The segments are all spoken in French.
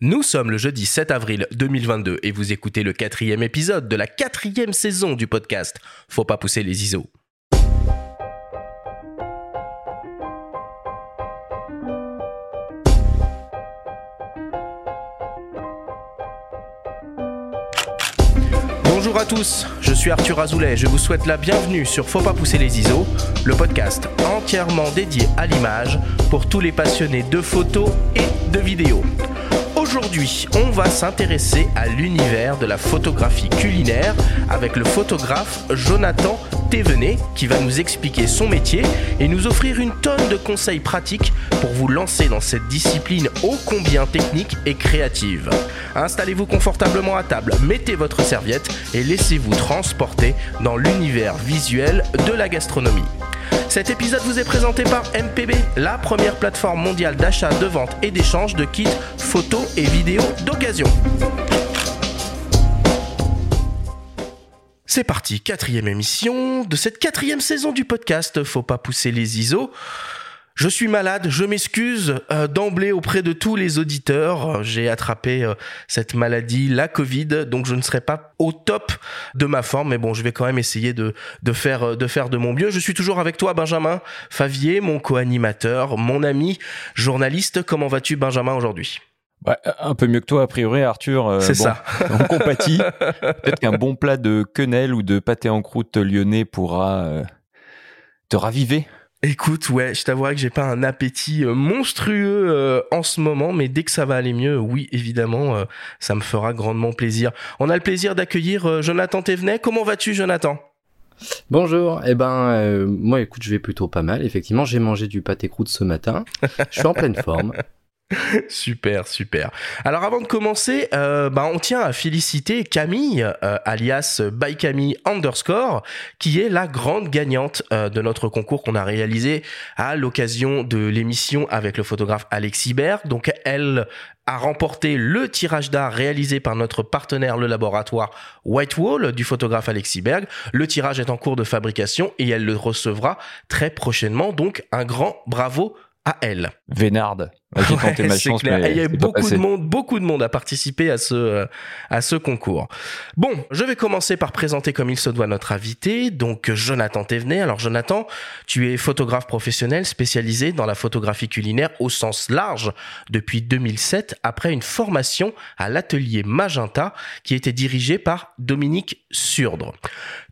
Nous sommes le jeudi 7 avril 2022 et vous écoutez le quatrième épisode de la quatrième saison du podcast Faut pas pousser les ISO. Bonjour à tous, je suis Arthur Azoulay, je vous souhaite la bienvenue sur Faut pas pousser les ISO, le podcast entièrement dédié à l'image pour tous les passionnés de photos et de vidéos. Aujourd'hui, on va s'intéresser à l'univers de la photographie culinaire avec le photographe Jonathan Thévenet qui va nous expliquer son métier et nous offrir une tonne de conseils pratiques pour vous lancer dans cette discipline ô combien technique et créative. Installez-vous confortablement à table, mettez votre serviette et laissez-vous transporter dans l'univers visuel de la gastronomie. Cet épisode vous est présenté par MPB, la première plateforme mondiale d'achat, de vente et d'échange de kits photos et vidéos d'occasion. C'est parti, quatrième émission de cette quatrième saison du podcast Faut pas pousser les ISO. Je suis malade, je m'excuse euh, d'emblée auprès de tous les auditeurs. J'ai attrapé euh, cette maladie, la Covid, donc je ne serai pas au top de ma forme, mais bon, je vais quand même essayer de, de, faire, euh, de faire de mon mieux. Je suis toujours avec toi, Benjamin Favier, mon co-animateur, mon ami, journaliste. Comment vas-tu, Benjamin, aujourd'hui? Un peu mieux que toi, a priori, Arthur. C'est ça. on compatit. Peut-être qu'un bon plat de quenelle ou de pâté en croûte lyonnais pourra te raviver. Écoute, ouais, je t'avouerai que j'ai pas un appétit euh, monstrueux euh, en ce moment, mais dès que ça va aller mieux, oui, évidemment, euh, ça me fera grandement plaisir. On a le plaisir d'accueillir Jonathan Thévenet. Comment vas-tu, Jonathan? Bonjour, eh ben moi écoute je vais plutôt pas mal, effectivement j'ai mangé du pâté croûte ce matin, je suis en pleine forme, super, super. Alors avant de commencer, euh, bah, on tient à féliciter Camille, euh, alias by Camille underscore, qui est la grande gagnante euh, de notre concours qu'on a réalisé à l'occasion de l'émission avec le photographe Alexis Berg. Donc elle a remporté le tirage d'art réalisé par notre partenaire le laboratoire Whitewall du photographe Alexis Berg. Le tirage est en cours de fabrication et elle le recevra très prochainement. Donc un grand bravo à elle. Vénarde. Il y a beaucoup de monde, beaucoup de monde a participé à ce euh, à ce concours. Bon, je vais commencer par présenter comme il se doit notre invité, donc Jonathan Thévenet. Alors Jonathan, tu es photographe professionnel spécialisé dans la photographie culinaire au sens large depuis 2007 après une formation à l'atelier Magenta qui était dirigé par Dominique Surdre.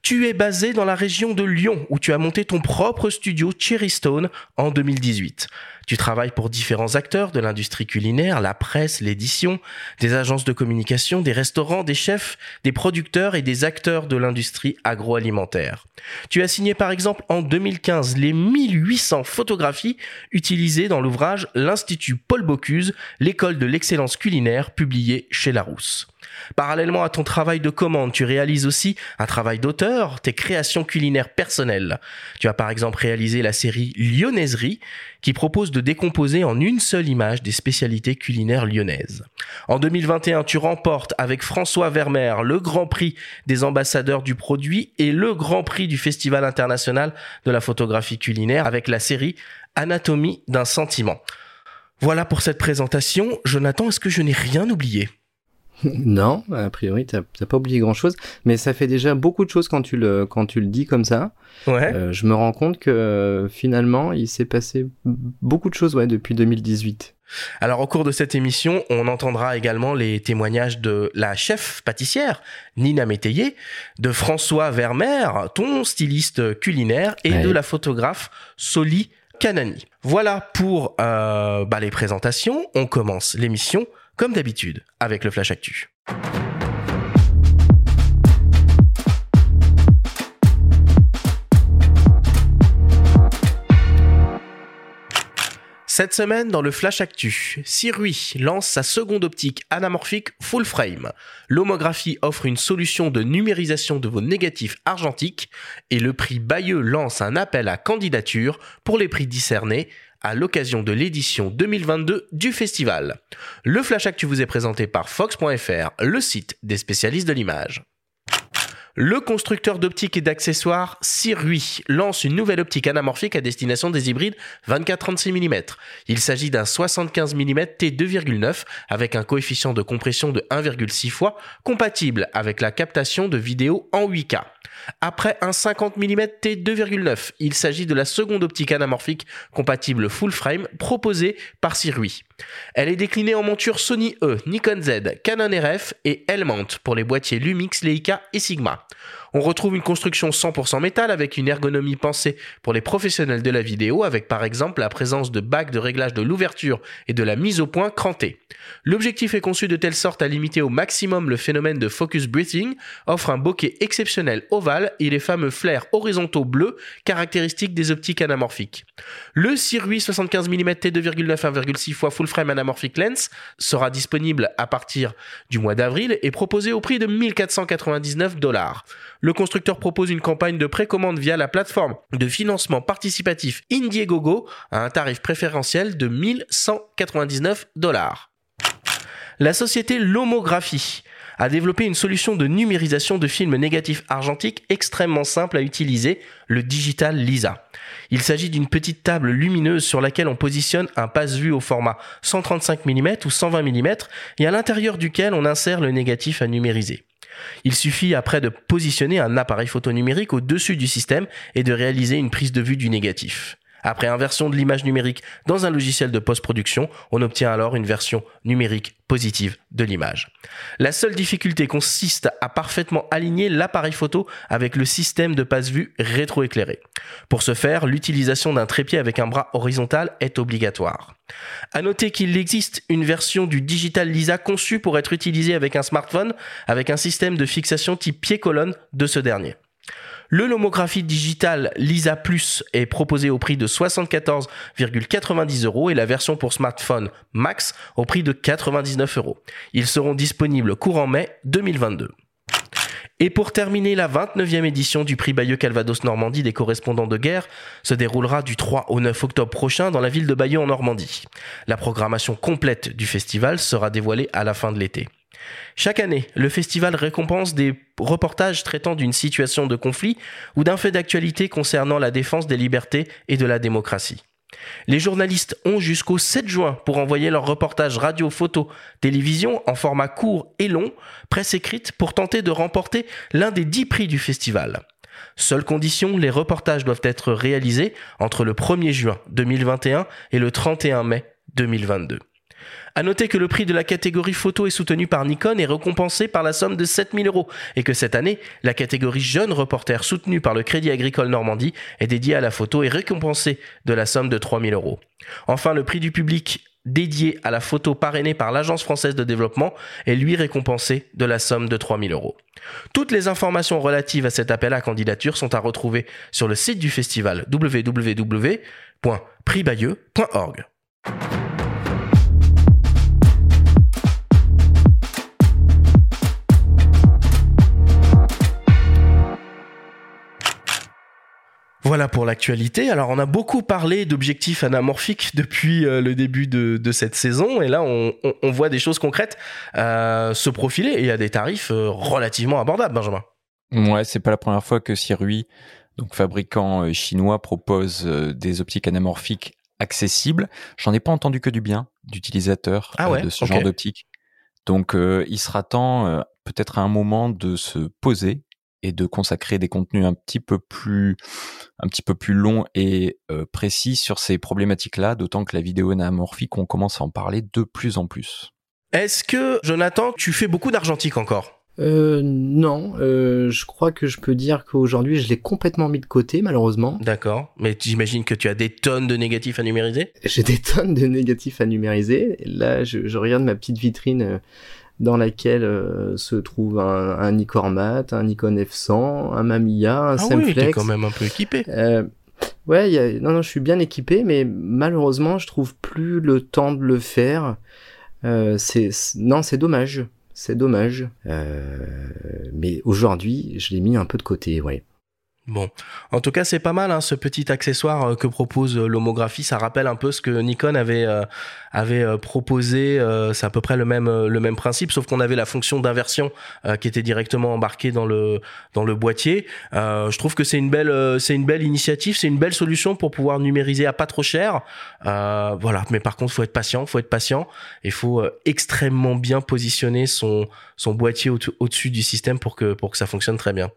Tu es basé dans la région de Lyon où tu as monté ton propre studio Cherry Stone en 2018. Tu travailles pour différents acteurs de l'industrie culinaire, la presse, l'édition, des agences de communication, des restaurants, des chefs, des producteurs et des acteurs de l'industrie agroalimentaire. Tu as signé par exemple en 2015 les 1800 photographies utilisées dans l'ouvrage L'Institut Paul Bocuse, l'école de l'excellence culinaire publié chez Larousse. Parallèlement à ton travail de commande, tu réalises aussi un travail d'auteur, tes créations culinaires personnelles. Tu as par exemple réalisé la série Lyonnaiserie, qui propose de décomposer en une seule image des spécialités culinaires lyonnaises. En 2021, tu remportes avec François Vermeer le Grand Prix des ambassadeurs du produit et le Grand Prix du Festival international de la photographie culinaire avec la série Anatomie d'un sentiment. Voilà pour cette présentation. Jonathan, est-ce que je n'ai rien oublié? non, a priori, t'as pas oublié grand chose, mais ça fait déjà beaucoup de choses quand tu le, quand tu le dis comme ça. Ouais. Euh, je me rends compte que finalement, il s'est passé beaucoup de choses ouais, depuis 2018. Alors au cours de cette émission, on entendra également les témoignages de la chef pâtissière Nina Métayer, de François Vermeer, ton styliste culinaire, et de la photographe Soli Canani. Voilà pour euh, bah, les présentations. On commence l'émission comme d'habitude, avec le Flash Actu. Cette semaine, dans le Flash Actu, Sirui lance sa seconde optique anamorphique full frame. L'homographie offre une solution de numérisation de vos négatifs argentiques et le prix Bayeux lance un appel à candidature pour les prix discernés à l'occasion de l'édition 2022 du festival. Le Flash Actu vous est présenté par Fox.fr, le site des spécialistes de l'image. Le constructeur d'optique et d'accessoires Sirui lance une nouvelle optique anamorphique à destination des hybrides 24-36 mm. Il s'agit d'un 75 mm T2,9 avec un coefficient de compression de 1,6 fois compatible avec la captation de vidéo en 8K. Après un 50 mm T2,9, il s'agit de la seconde optique anamorphique compatible full frame proposée par Sirui. Elle est déclinée en monture Sony E, Nikon Z, Canon RF et L-mount pour les boîtiers Lumix, Leica et Sigma. On retrouve une construction 100% métal avec une ergonomie pensée pour les professionnels de la vidéo avec par exemple la présence de bacs de réglage de l'ouverture et de la mise au point crantée. L'objectif est conçu de telle sorte à limiter au maximum le phénomène de focus breathing, offre un bokeh exceptionnel ovale et les fameux flares horizontaux bleus caractéristiques des optiques anamorphiques. Le Sirui 75 mm t2,9 1,6 x full frame anamorphic lens sera disponible à partir du mois d'avril et proposé au prix de 1499 dollars le constructeur propose une campagne de précommande via la plateforme de financement participatif Indiegogo à un tarif préférentiel de 1199 dollars. La société Lomographie a développé une solution de numérisation de films négatifs argentiques extrêmement simple à utiliser, le Digital Lisa. Il s'agit d'une petite table lumineuse sur laquelle on positionne un passe-vue au format 135 mm ou 120 mm et à l'intérieur duquel on insère le négatif à numériser. Il suffit après de positionner un appareil photo numérique au-dessus du système et de réaliser une prise de vue du négatif. Après inversion de l'image numérique dans un logiciel de post-production, on obtient alors une version numérique positive de l'image. La seule difficulté consiste à parfaitement aligner l'appareil photo avec le système de passe-vue rétroéclairé. Pour ce faire, l'utilisation d'un trépied avec un bras horizontal est obligatoire. À noter qu'il existe une version du Digital Lisa conçue pour être utilisée avec un smartphone avec un système de fixation type pied-colonne de ce dernier. Le lomographie digital Lisa Plus est proposé au prix de 74,90 euros et la version pour smartphone Max au prix de 99 euros. Ils seront disponibles courant mai 2022. Et pour terminer, la 29e édition du prix Bayeux Calvados Normandie des correspondants de guerre se déroulera du 3 au 9 octobre prochain dans la ville de Bayeux en Normandie. La programmation complète du festival sera dévoilée à la fin de l'été. Chaque année, le festival récompense des reportages traitant d'une situation de conflit ou d'un fait d'actualité concernant la défense des libertés et de la démocratie. Les journalistes ont jusqu'au 7 juin pour envoyer leurs reportages radio, photo, télévision en format court et long, presse écrite, pour tenter de remporter l'un des 10 prix du festival. Seule condition, les reportages doivent être réalisés entre le 1er juin 2021 et le 31 mai 2022. À noter que le prix de la catégorie photo est soutenu par Nikon et récompensé par la somme de 7000 euros et que cette année, la catégorie jeune reporter soutenue par le Crédit Agricole Normandie est dédiée à la photo et récompensée de la somme de 3000 euros. Enfin, le prix du public dédié à la photo parrainée par l'Agence française de développement est lui récompensé de la somme de 3000 euros. Toutes les informations relatives à cet appel à candidature sont à retrouver sur le site du festival www.prixbayeux.org. Voilà pour l'actualité. Alors on a beaucoup parlé d'objectifs anamorphiques depuis euh, le début de, cette saison et là on, voit des choses concrètes euh, se profiler et à des tarifs euh, relativement abordables, Benjamin. Ouais, c'est pas la première fois que Sirui, donc fabricant chinois, propose des optiques anamorphiques accessibles. J'en ai pas entendu que du bien d'utilisateurs ah de ce genre d'optique. Donc il sera temps peut-être à un moment de se poser et de consacrer des contenus un petit peu plus un petit peu plus longs et euh, précis sur ces problématiques-là, d'autant que la vidéo anamorphique, on commence à en parler de plus en plus. Est-ce que, Jonathan, tu fais beaucoup d'argentique encore? Euh, non, euh, je crois que je peux dire qu'aujourd'hui je l'ai complètement mis de côté malheureusement. D'accord, mais j'imagine que tu as des tonnes de négatifs à numériser? J'ai des tonnes de négatifs à numériser. Là, je, je regarde ma petite vitrine euh, dans laquelle euh, se trouve un, un Nicormat, un Nikon F100, un Mamiya, un ah Semflex. Oui, quand même un peu équipé. Euh, ouais, y a... non, non, je suis bien équipé, mais malheureusement, je trouve plus le temps de le faire. Euh, c'est non, c'est dommage, c'est dommage. Euh, mais aujourd'hui, je l'ai mis un peu de côté, ouais. Bon, en tout cas, c'est pas mal hein, ce petit accessoire euh, que propose euh, l'homographie. Ça rappelle un peu ce que Nikon avait euh, avait proposé. c'est à peu près le même le même principe, sauf qu'on avait la fonction d'inversion qui était directement embarquée dans le dans le boîtier. je trouve que c'est une belle c'est une belle initiative, c'est une belle solution pour pouvoir numériser à pas trop cher. voilà, mais par contre, faut être patient, faut être patient. Il faut extrêmement bien positionner son son boîtier au-dessus du système pour que pour que ça fonctionne très bien.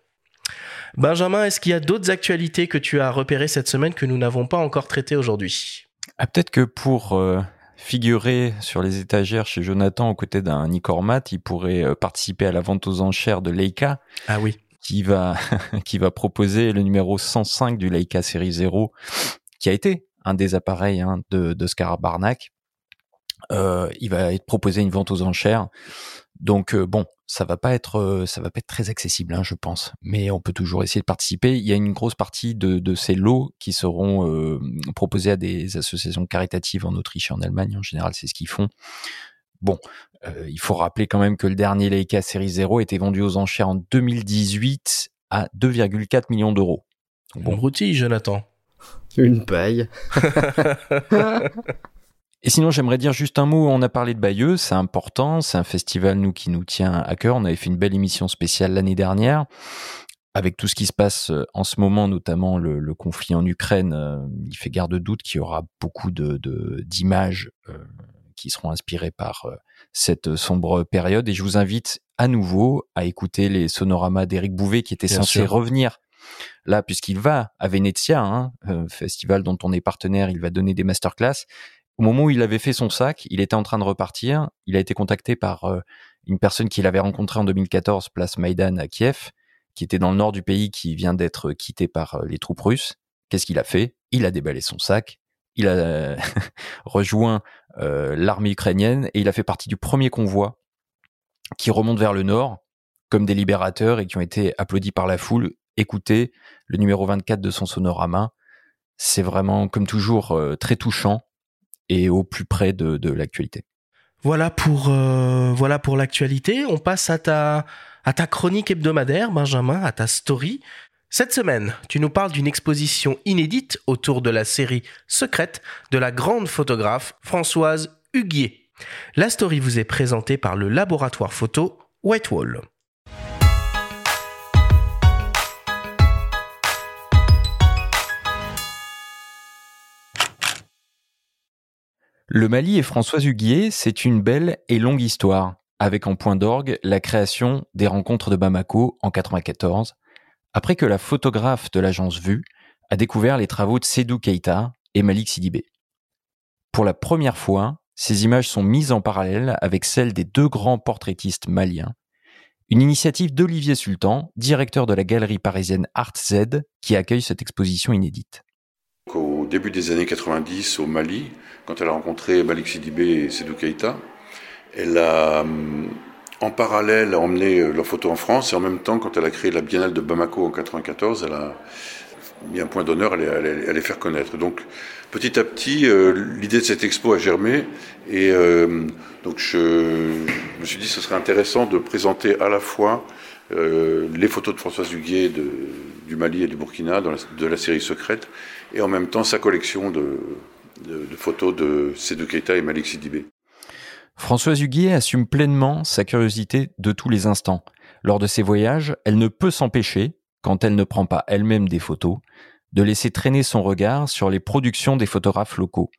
Benjamin, est-ce qu'il y a d'autres actualités que tu as repérées cette semaine que nous n'avons pas encore traitées aujourd'hui? Ah, Peut-être que pour euh, figurer sur les étagères chez Jonathan aux côtés d'un Nicormat, il pourrait euh, participer à la vente aux enchères de Leica. Ah oui. Qui va, qui va proposer le numéro 105 du Leica série 0, qui a été un des appareils hein, de, de Barnack. Euh, il va être proposé une vente aux enchères. Donc bon, ça va pas être euh, ça va pas être très accessible, hein, je pense. Mais on peut toujours essayer de participer. Il y a une grosse partie de, de ces lots qui seront euh, proposés à des associations caritatives en Autriche et en Allemagne. En général, c'est ce qu'ils font. Bon, euh, il faut rappeler quand même que le dernier Leica série 0 était vendu aux enchères en 2018 à 2,4 millions d'euros. Bon routille, Jonathan. Une paille. Et sinon, j'aimerais dire juste un mot. On a parlé de Bayeux, c'est important. C'est un festival, nous, qui nous tient à cœur. On avait fait une belle émission spéciale l'année dernière. Avec tout ce qui se passe euh, en ce moment, notamment le, conflit en Ukraine, euh, il fait garde de doute qu'il y aura beaucoup de d'images euh, qui seront inspirées par cette sombre période. Et je vous invite à nouveau à écouter les sonoramas d'Éric Bouvet qui était censé revenir là, puisqu'il va à Venezia, hein, festival dont on est partenaire, il va donner des masterclass. Au moment où il avait fait son sac, il était en train de repartir. Il a été contacté par euh, une personne qu'il avait rencontrée en 2014, place Maïdan à Kiev, qui était dans le nord du pays, qui vient d'être quitté par euh, les troupes russes. Qu'est-ce qu'il a fait? Il a déballé son sac. Il a rejoint euh, l'armée ukrainienne et il a fait partie du premier convoi qui remonte vers le nord comme des libérateurs et qui ont été applaudis par la foule. Écoutez le numéro 24 de son sonorama. C'est vraiment, comme toujours, très touchant et au plus près de, l'actualité. Voilà pour euh, voilà pour l'actualité. On passe à ta à ta chronique hebdomadaire, Benjamin, à ta story. Cette semaine, tu nous parles d'une exposition inédite autour de la série secrète de la grande photographe Françoise Huguier. La story vous est présentée par le laboratoire photo Whitewall. Le Mali et Françoise Huguier, c'est une belle et longue histoire, avec en point d'orgue la création des rencontres de Bamako en 94, après que la photographe de l'agence Vue a découvert les travaux de Sedou Keita et Malik Sidibé. Pour la première fois, ces images sont mises en parallèle avec celles des deux grands portraitistes maliens, une initiative d'Olivier Sultan, directeur de la galerie parisienne Art Z, qui accueille cette exposition inédite. Au début des années 90, au Mali, quand elle a rencontré Malik Sidibé et Sedou Keita, elle a hum, en parallèle emmené euh, leurs photos en France et en même temps, quand elle a créé la Biennale de Bamako en 94, elle a mis un point d'honneur à les, faire connaître. Donc, petit à petit, euh, l'idée de cette expo a germé et euh, donc je, me suis dit que ce serait intéressant de présenter à la fois les photos de Françoise Huguet du Mali et du Burkina de la série Secrète et en même temps sa collection de, photos de Sédou Keita et Malik Sidibé. Françoise Huguier assume pleinement sa curiosité de tous les instants. Lors de ses voyages, elle ne peut s'empêcher, quand elle ne prend pas elle-même des photos, de laisser traîner son regard sur les productions des photographes locaux.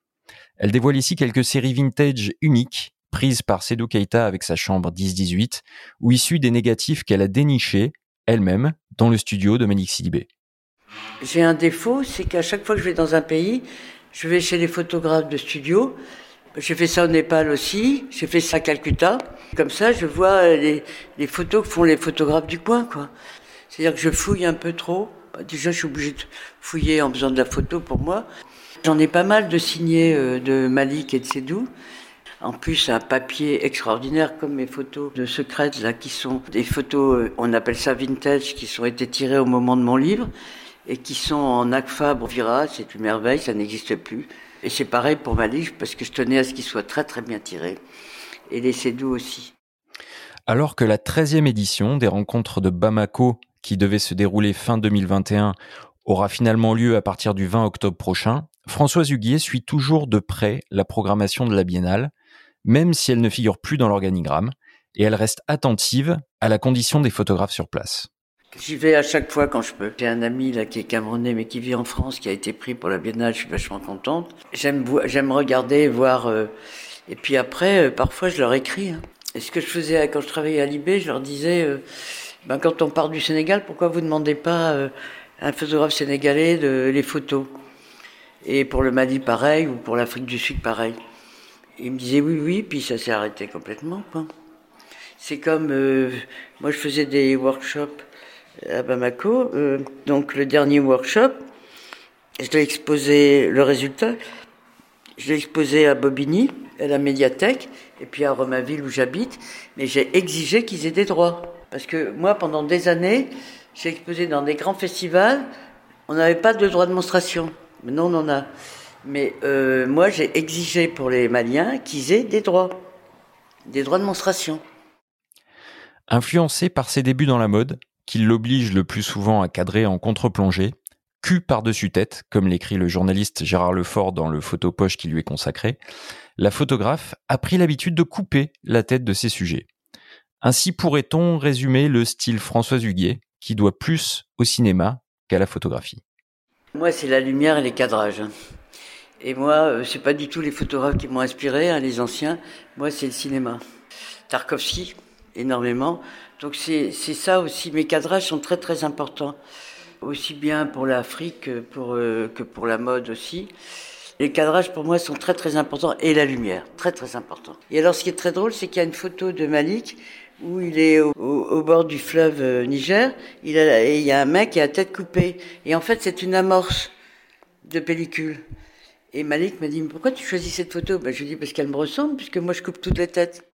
Elle dévoile ici quelques séries vintage uniques, prises par Sédou Keita avec sa chambre 10-18, ou issues des négatifs qu'elle a dénichés, elle-même, dans le studio de Malik Sidibé. J'ai un défaut, c'est qu'à chaque fois que je vais dans un pays, je vais chez les photographes de studio. J'ai fait ça au Népal aussi. J'ai fait ça à Calcutta. Comme ça, je vois les, photos que font les photographes du coin, quoi. C'est-à-dire que je fouille un peu trop. Bah, déjà, je suis obligé de fouiller en faisant de la photo pour moi. J'en ai pas mal de signés euh, de Malik et de Sédou. En plus, un papier extraordinaire comme mes photos de secrètes, là, qui sont des photos, euh, on appelle ça vintage, qui sont été tirées au moment de mon livre et qui sont en ACFA Vira, c'est une merveille, ça n'existe plus. Et c'est pareil pour ma livre, parce que je tenais à ce qu'il soit très très bien tiré. Et les Cédou aussi. Alors que la 13e édition des rencontres de Bamako qui devait se dérouler fin 2021, aura finalement lieu à partir du 20 octobre prochain, Françoise Huguier suit toujours de près la programmation de la biennale, même si elle ne figure plus dans l'organigramme, et elle reste attentive à la condition des photographes sur place. J'y vais à chaque fois quand je peux. J'ai un ami là qui est camerounais mais qui vit en France, qui a été pris pour la biennale, je suis vachement contente. J'aime j'aime regarder, voir euh, et puis après euh, parfois je leur écris. Hein. Et ce que je faisais quand je travaillais à Libé, je leur disais euh, ben, quand on part du Sénégal, pourquoi vous demandez pas à un photographe sénégalais de les photos? Et pour le Mali pareil ou pour l'Afrique du Sud pareil. Il me disait oui oui, puis ça s'est arrêté complètement. C'est comme moi je faisais des workshops à Bamako. Euh, donc le dernier workshop, je l'ai exposé le résultat. Je l'ai exposé à Bobigny, à la médiathèque, et puis à Romainville où j'habite. Mais j'ai exigé qu'ils aient des droits. Parce que moi, pendant des années, j'ai exposé dans des grands festivals. On n'avait pas de droit de monstration. Maintenant, on en a. Mais euh, moi, j'ai exigé pour les Maliens qu'ils aient des droits. Des droits de monstration. Influencé par ses débuts dans la mode, qui l'oblige le plus souvent à cadrer en contre-plongée, cul par-dessus tête, comme l'écrit le journaliste Gérard Lefort dans le photopoche qui lui est consacré, la photographe a pris l'habitude de couper la tête de ses sujets. Ainsi pourrait-on résumer le style François Huguier, qui doit plus au cinéma qu'à la photographie. Moi, c'est la lumière et les cadrages. Et moi, euh, c'est pas du tout les photographes qui m'ont inspiré, hein, les anciens. Moi, c'est le cinéma. Tarkovsky, énormément. Donc c'est ça aussi. Mes cadrages sont très très importants, aussi bien pour l'Afrique que pour, euh, que pour la mode aussi. Les cadrages pour moi sont très très importants et la lumière, très très important. Et alors ce qui est très drôle, c'est qu'il y a une photo de Malik où il est au, au, bord du fleuve euh, Niger, il a, et il y a un mec qui a la tête coupée. Et en fait c'est une amorce de pellicule. Et Malik m'a dit, mais pourquoi tu choisis cette photo? Ben, Je lui ai dit, parce qu'elle me ressemble, puisque moi je coupe toutes les têtes.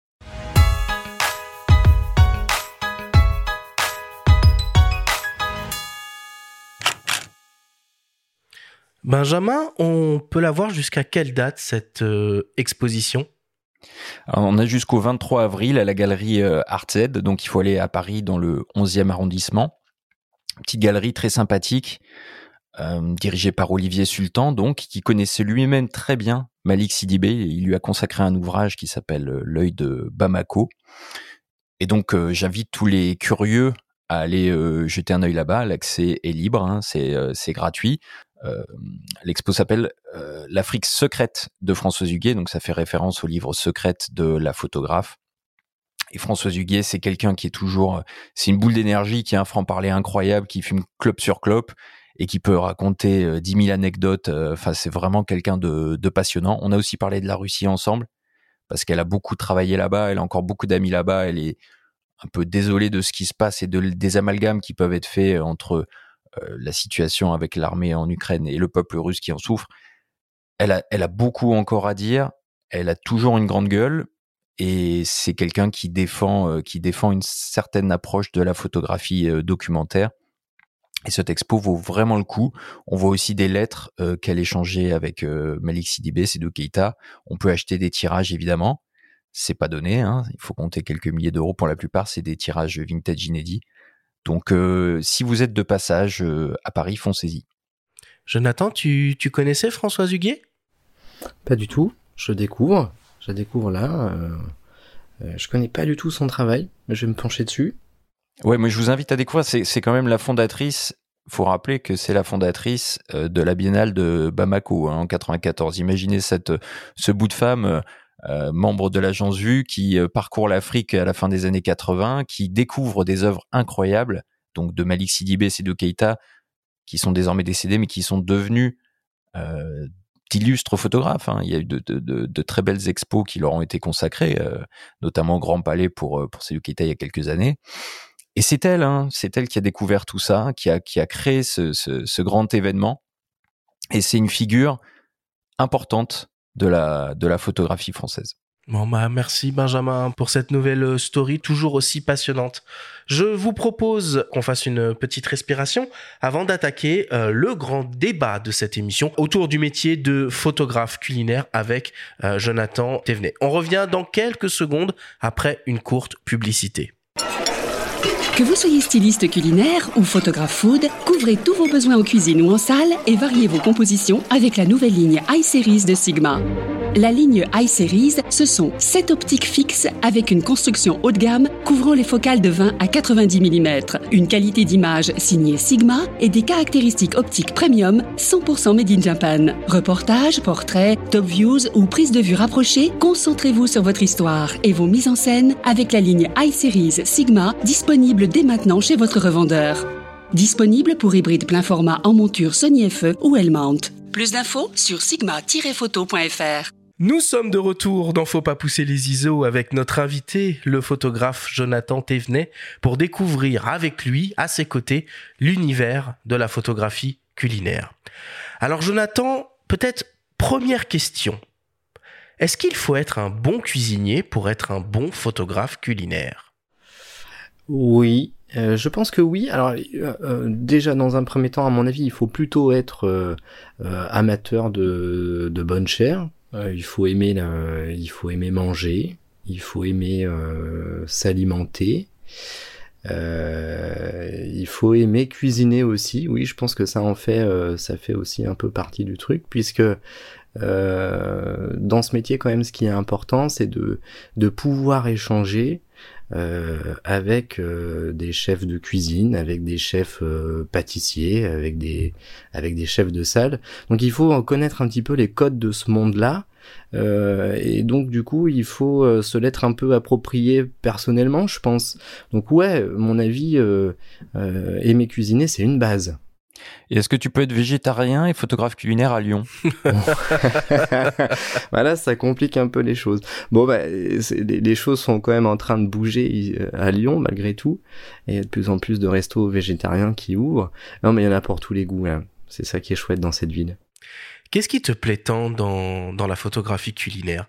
Benjamin, on peut la voir jusqu'à quelle date cette euh, exposition? On a jusqu'au 23 avril à la galerie euh, Z, donc il faut aller à Paris dans le 11e arrondissement. Petite galerie très sympathique, euh, dirigée par Olivier Sultan, donc qui connaissait lui-même très bien Malik Sidibé. Il lui a consacré un ouvrage qui s'appelle L'œil de Bamako. Et donc j'invite tous les curieux à aller jeter un œil là-bas. L'accès est libre, hein, c'est gratuit. Euh, l'expo s'appelle euh, L'Afrique secrète de Françoise Huguet, donc ça fait référence au livre Secrète de la photographe. Et Françoise Huguet, c'est quelqu'un qui est toujours, c'est une boule d'énergie, qui a un franc-parler incroyable, qui fume clope sur clope et qui peut raconter 10 000 anecdotes. Enfin, c'est vraiment quelqu'un de, de, passionnant. On a aussi parlé de la Russie ensemble parce qu'elle a beaucoup travaillé là-bas, elle a encore beaucoup d'amis là-bas, elle est un peu désolée de ce qui se passe et de, des amalgames qui peuvent être faits entre euh, la situation avec l'armée en Ukraine et le peuple russe qui en souffre, elle a, beaucoup encore à dire. Elle a toujours une grande gueule et c'est quelqu'un qui défend, euh, une certaine approche de la photographie euh, documentaire. Et cette expo vaut vraiment le coup. On voit aussi des lettres qu'elle échangeait avec Malik Sidibé, Sedou Keita. On peut acheter des tirages évidemment. C'est pas donné, hein. il faut compter quelques milliers d'euros pour la plupart. C'est des tirages vintage inédits. Donc, euh, si vous êtes de passage euh, à Paris, foncez-y. Jonathan, tu, tu connaissais Françoise Huguet Pas du tout. Je découvre. Je découvre là. Euh, je connais pas du tout son travail, mais je vais me pencher dessus. Ouais, mais je vous invite à découvrir. C'est quand même la fondatrice. Faut rappeler que c'est la fondatrice de la Biennale de Bamako hein, en 94. Imaginez cette, ce bout de femme euh, membre de l'agence Vue, qui euh, parcourt l'Afrique à la fin des années 80, qui découvre des œuvres incroyables, donc de Malik Sidibé et de Keita, qui sont désormais décédés, mais qui sont devenus euh, d'illustres photographes. Hein. Il y a eu de, très belles expos qui leur ont été consacrées, notamment au Grand Palais pour, pour Seydou Keita il y a quelques années. Et c'est elle, hein, c'est elle qui a découvert tout ça, qui a, qui a créé ce, ce grand événement. Et c'est une figure importante de la, de la photographie française. Bon bah merci Benjamin pour cette nouvelle euh, story toujours aussi passionnante. Je vous propose qu'on fasse une petite respiration avant d'attaquer euh, le grand débat de cette émission autour du métier de photographe culinaire avec euh, Jonathan Thévenet. On revient dans quelques secondes après une courte publicité. Que vous soyez styliste culinaire ou photographe food, couvrez tous vos besoins en cuisine ou en salle et variez vos compositions avec la nouvelle ligne iSeries de Sigma. La ligne iSeries, ce sont 7 optiques fixes avec une construction haut de gamme couvrant les focales de 20 à 90 mm, une qualité d'image signée Sigma et des caractéristiques optiques premium 100% made in Japan. Reportages, portraits, top views ou prises de vue rapprochées, concentrez-vous sur votre histoire et vos mises en scène avec la ligne iSeries Sigma disponible dès maintenant chez votre revendeur. Disponible pour hybride plein format en monture Sony FE ou L-mount. Plus d'infos sur sigma-photo.fr. Nous sommes de retour dans Faut pas pousser les ISO avec notre invité, le photographe Jonathan Thévenet, pour découvrir avec lui, à ses côtés, l'univers de la photographie culinaire. Alors Jonathan, peut-être première question. Est-ce qu'il faut être un bon cuisinier pour être un bon photographe culinaire? Oui, euh, je pense que oui. Alors euh, euh, déjà dans un premier temps, à mon avis, il faut plutôt être amateur de, bonne chair il faut aimer il faut aimer manger, il faut aimer s'alimenter. Il faut aimer cuisiner aussi. Oui, je pense que ça en fait, ça fait aussi un peu partie du truc, puisque dans ce métier, quand même, ce qui est important, c'est de, pouvoir échanger avec euh, des chefs de cuisine, avec des chefs euh, pâtissiers, avec des avec des chefs de salle. Donc il faut connaître un petit peu les codes de ce monde-là. et donc du coup, il faut se l'être un peu approprié personnellement, je pense. Donc ouais, mon avis, aimer cuisiner, c'est une base. Et est-ce que tu peux être végétarien et photographe culinaire à Lyon Voilà, ça complique un peu les choses. Bon, bah, les, choses sont quand même en train de bouger euh, à Lyon, malgré tout. Et il y a de plus en plus de restos végétariens qui ouvrent. Non, mais il y en a pour tous les goûts. Hein. C'est ça qui est chouette dans cette ville. Qu'est-ce qui te plaît tant dans, dans la photographie culinaire?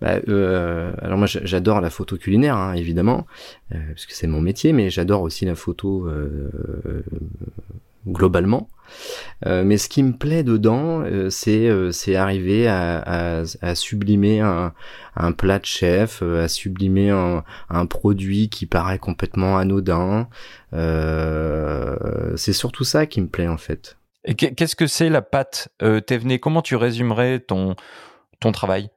Bah, euh, alors moi j'adore la photo culinaire hein, évidemment euh, parce que c'est mon métier mais j'adore aussi la photo euh, globalement. Euh, mais ce qui me plaît dedans, euh, c'est euh, c'est arriver à, à, à sublimer un, un, plat de chef, à sublimer un, un produit qui paraît complètement anodin. c'est surtout ça qui me plaît en fait. Et qu'est-ce que c'est la pâte venu Comment tu résumerais ton ton travail?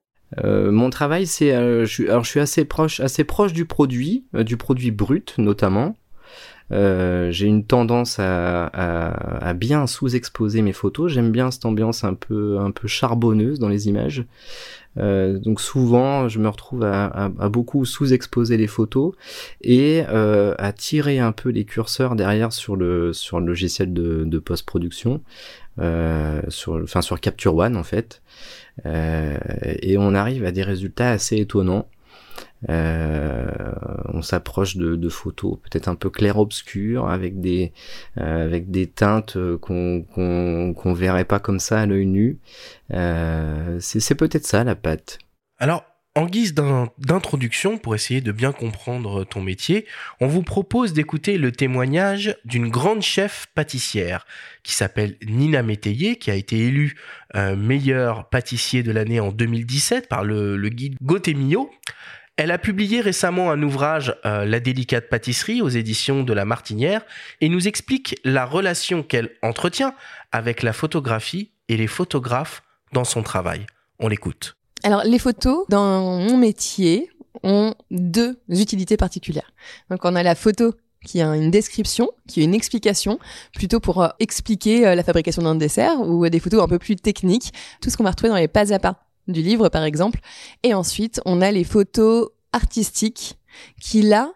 Euh, mon travail, c'est, je alors je suis assez proche, assez proche du produit, du produit brut notamment. Euh, j'ai une tendance à, à, à bien sous-exposer mes photos. J'aime bien cette ambiance un peu un peu charbonneuse dans les images. Euh, donc souvent, je me retrouve à, à, beaucoup sous-exposer les photos et euh, à tirer un peu les curseurs derrière sur le sur le logiciel de, de post-production, euh, sur enfin sur Capture One en fait. Euh, et on arrive à des résultats assez étonnants. Euh, on s'approche de, photos peut-être un peu clair-obscur avec des euh, avec des teintes qu'on qu'on qu'on verrait pas comme ça à l'œil nu. Euh, c'est peut-être ça la pâte. Alors en guise d'introduction, pour essayer de bien comprendre ton métier, on vous propose d'écouter le témoignage d'une grande chef pâtissière qui s'appelle Nina Métayer, qui a été élue euh, meilleur pâtissier de l'année en 2017 par le, le guide Gotemio. Elle a publié récemment un ouvrage, euh, La délicate pâtisserie, aux éditions de La Martinière, et nous explique la relation qu'elle entretient avec la photographie et les photographes dans son travail. On l'écoute. Alors, les photos, dans mon métier, ont deux utilités particulières. Donc, on a la photo qui a une description, qui a une explication, plutôt pour euh, expliquer euh, la fabrication d'un dessert, ou des photos un peu plus techniques, tout ce qu'on va retrouver dans les pas à pas du livre, par exemple. Et ensuite, on a les photos artistiques qui, là,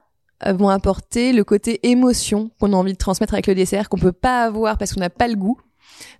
euh, vont apporter le côté émotion qu'on a envie de transmettre avec le dessert, qu'on peut pas avoir parce qu'on n'a pas le goût.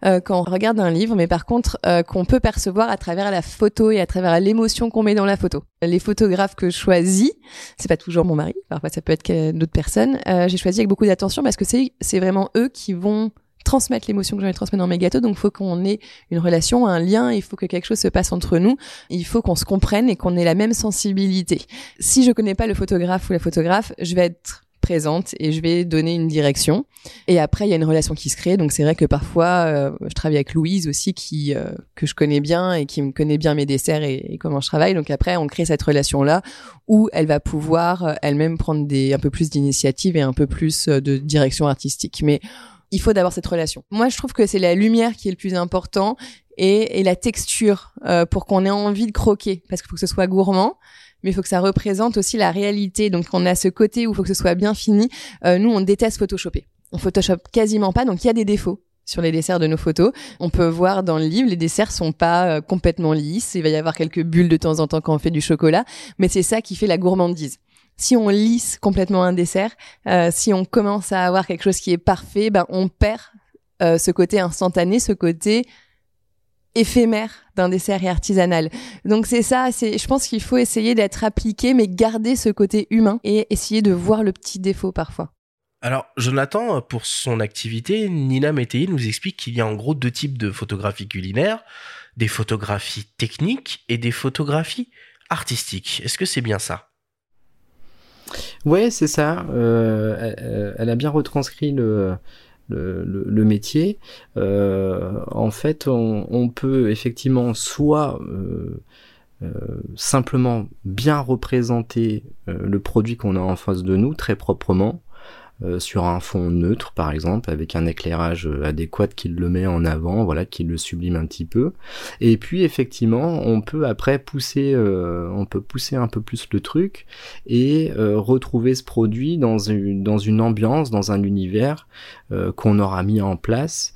Euh, quand on regarde un livre, mais par contre euh, qu'on peut percevoir à travers la photo et à travers l'émotion qu'on met dans la photo. Les photographes que je choisis, c'est pas toujours mon mari, parfois ça peut être d'autres personnes. j'ai choisi avec beaucoup d'attention parce que c'est c'est vraiment eux qui vont transmettre l'émotion que j'ai envie de transmettre dans mes gâteaux. Donc, il faut qu'on ait une relation, un lien. Il faut que quelque chose se passe entre nous. Il faut qu'on se comprenne et qu'on ait la même sensibilité. Si je connais pas le photographe ou la photographe, je vais être représente et je vais donner une direction. Et après, il y a une relation qui se crée. Donc c'est vrai que parfois, euh, je travaille avec Louise aussi, qui euh, que je connais bien et qui me connaît bien mes desserts et, comment je travaille. Donc après, on crée cette relation là où elle va pouvoir euh, elle-même prendre des un peu plus d'initiative et un peu plus de direction artistique. Mais il faut d'abord cette relation. Moi, je trouve que c'est la lumière qui est le plus important et, et la texture pour qu'on ait envie de croquer, parce qu'il faut que ce soit gourmand mais il faut que ça représente aussi la réalité. Donc on a ce côté où il faut que ce soit bien fini. Euh, nous, on déteste photoshopper. On photoshop quasiment pas, donc il y a des défauts sur les desserts de nos photos. On peut voir dans le livre, les desserts sont pas euh, complètement lisses. Il va y avoir quelques bulles de temps en temps quand on fait du chocolat, mais c'est ça qui fait la gourmandise. Si on lisse complètement un dessert, euh, si on commence à avoir quelque chose qui est parfait, ben on perd euh, ce côté instantané, ce côté éphémère d'un dessert et artisanal. Donc c'est ça, c'est je pense qu'il faut essayer d'être appliqué mais garder ce côté humain et essayer de voir le petit défaut parfois. Alors, Jonathan, pour son activité, Nina Météi nous explique qu'il y a en gros deux types de photographies culinaires, des photographies techniques et des photographies artistiques. Est-ce que c'est bien ça? Ouais, c'est ça. Euh, elle, a bien retranscrit le, métier, euh, en fait, on, peut effectivement soit euh, simplement bien représenter le produit qu'on a en face de nous très proprement, euh, sur un fond neutre par exemple avec un éclairage euh, adéquat qui le met en avant voilà qui le sublime un petit peu et puis effectivement on peut après pousser euh, on peut pousser un peu plus le truc et retrouver ce produit dans une dans une ambiance dans un univers qu'on aura mis en place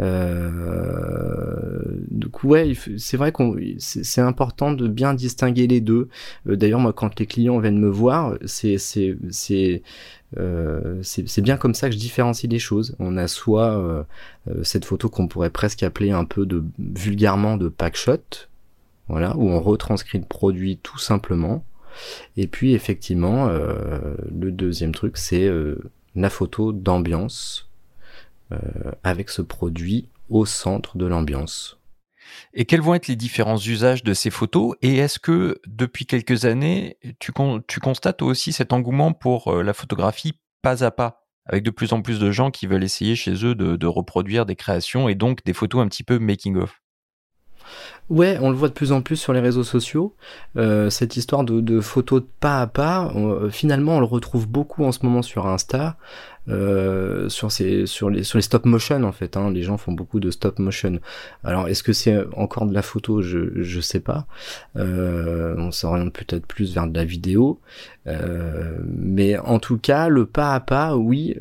euh, donc ouais, c'est vrai qu'on c'est important de bien distinguer les deux. D'ailleurs moi quand les clients viennent me voir, c'est c'est euh, c'est bien comme ça que je différencie les choses. On a soit euh, euh, cette photo qu'on pourrait presque appeler un peu de vulgairement de pack shot, voilà, où on retranscrit le produit tout simplement. Et puis effectivement, le deuxième truc, c'est la photo d'ambiance avec ce produit au centre de l'ambiance. Et quels vont être les différents usages de ces photos Et est-ce que depuis quelques années, tu, constates aussi cet engouement pour euh, la photographie pas à pas, avec de plus en plus de gens qui veulent essayer chez eux de, de reproduire des créations et donc des photos un petit peu making of? Ouais, on le voit de plus en plus sur les réseaux sociaux. Euh, cette histoire de, photos de pas à pas, euh, finalement, on le retrouve beaucoup en ce moment sur Insta, euh, sur les, stop motion en fait. Hein, les gens font beaucoup de stop motion. Alors, est-ce que c'est encore de la photo? Je, je sais pas. on s'oriente peut-être plus vers de la vidéo, mais en tout cas, le pas à pas, oui,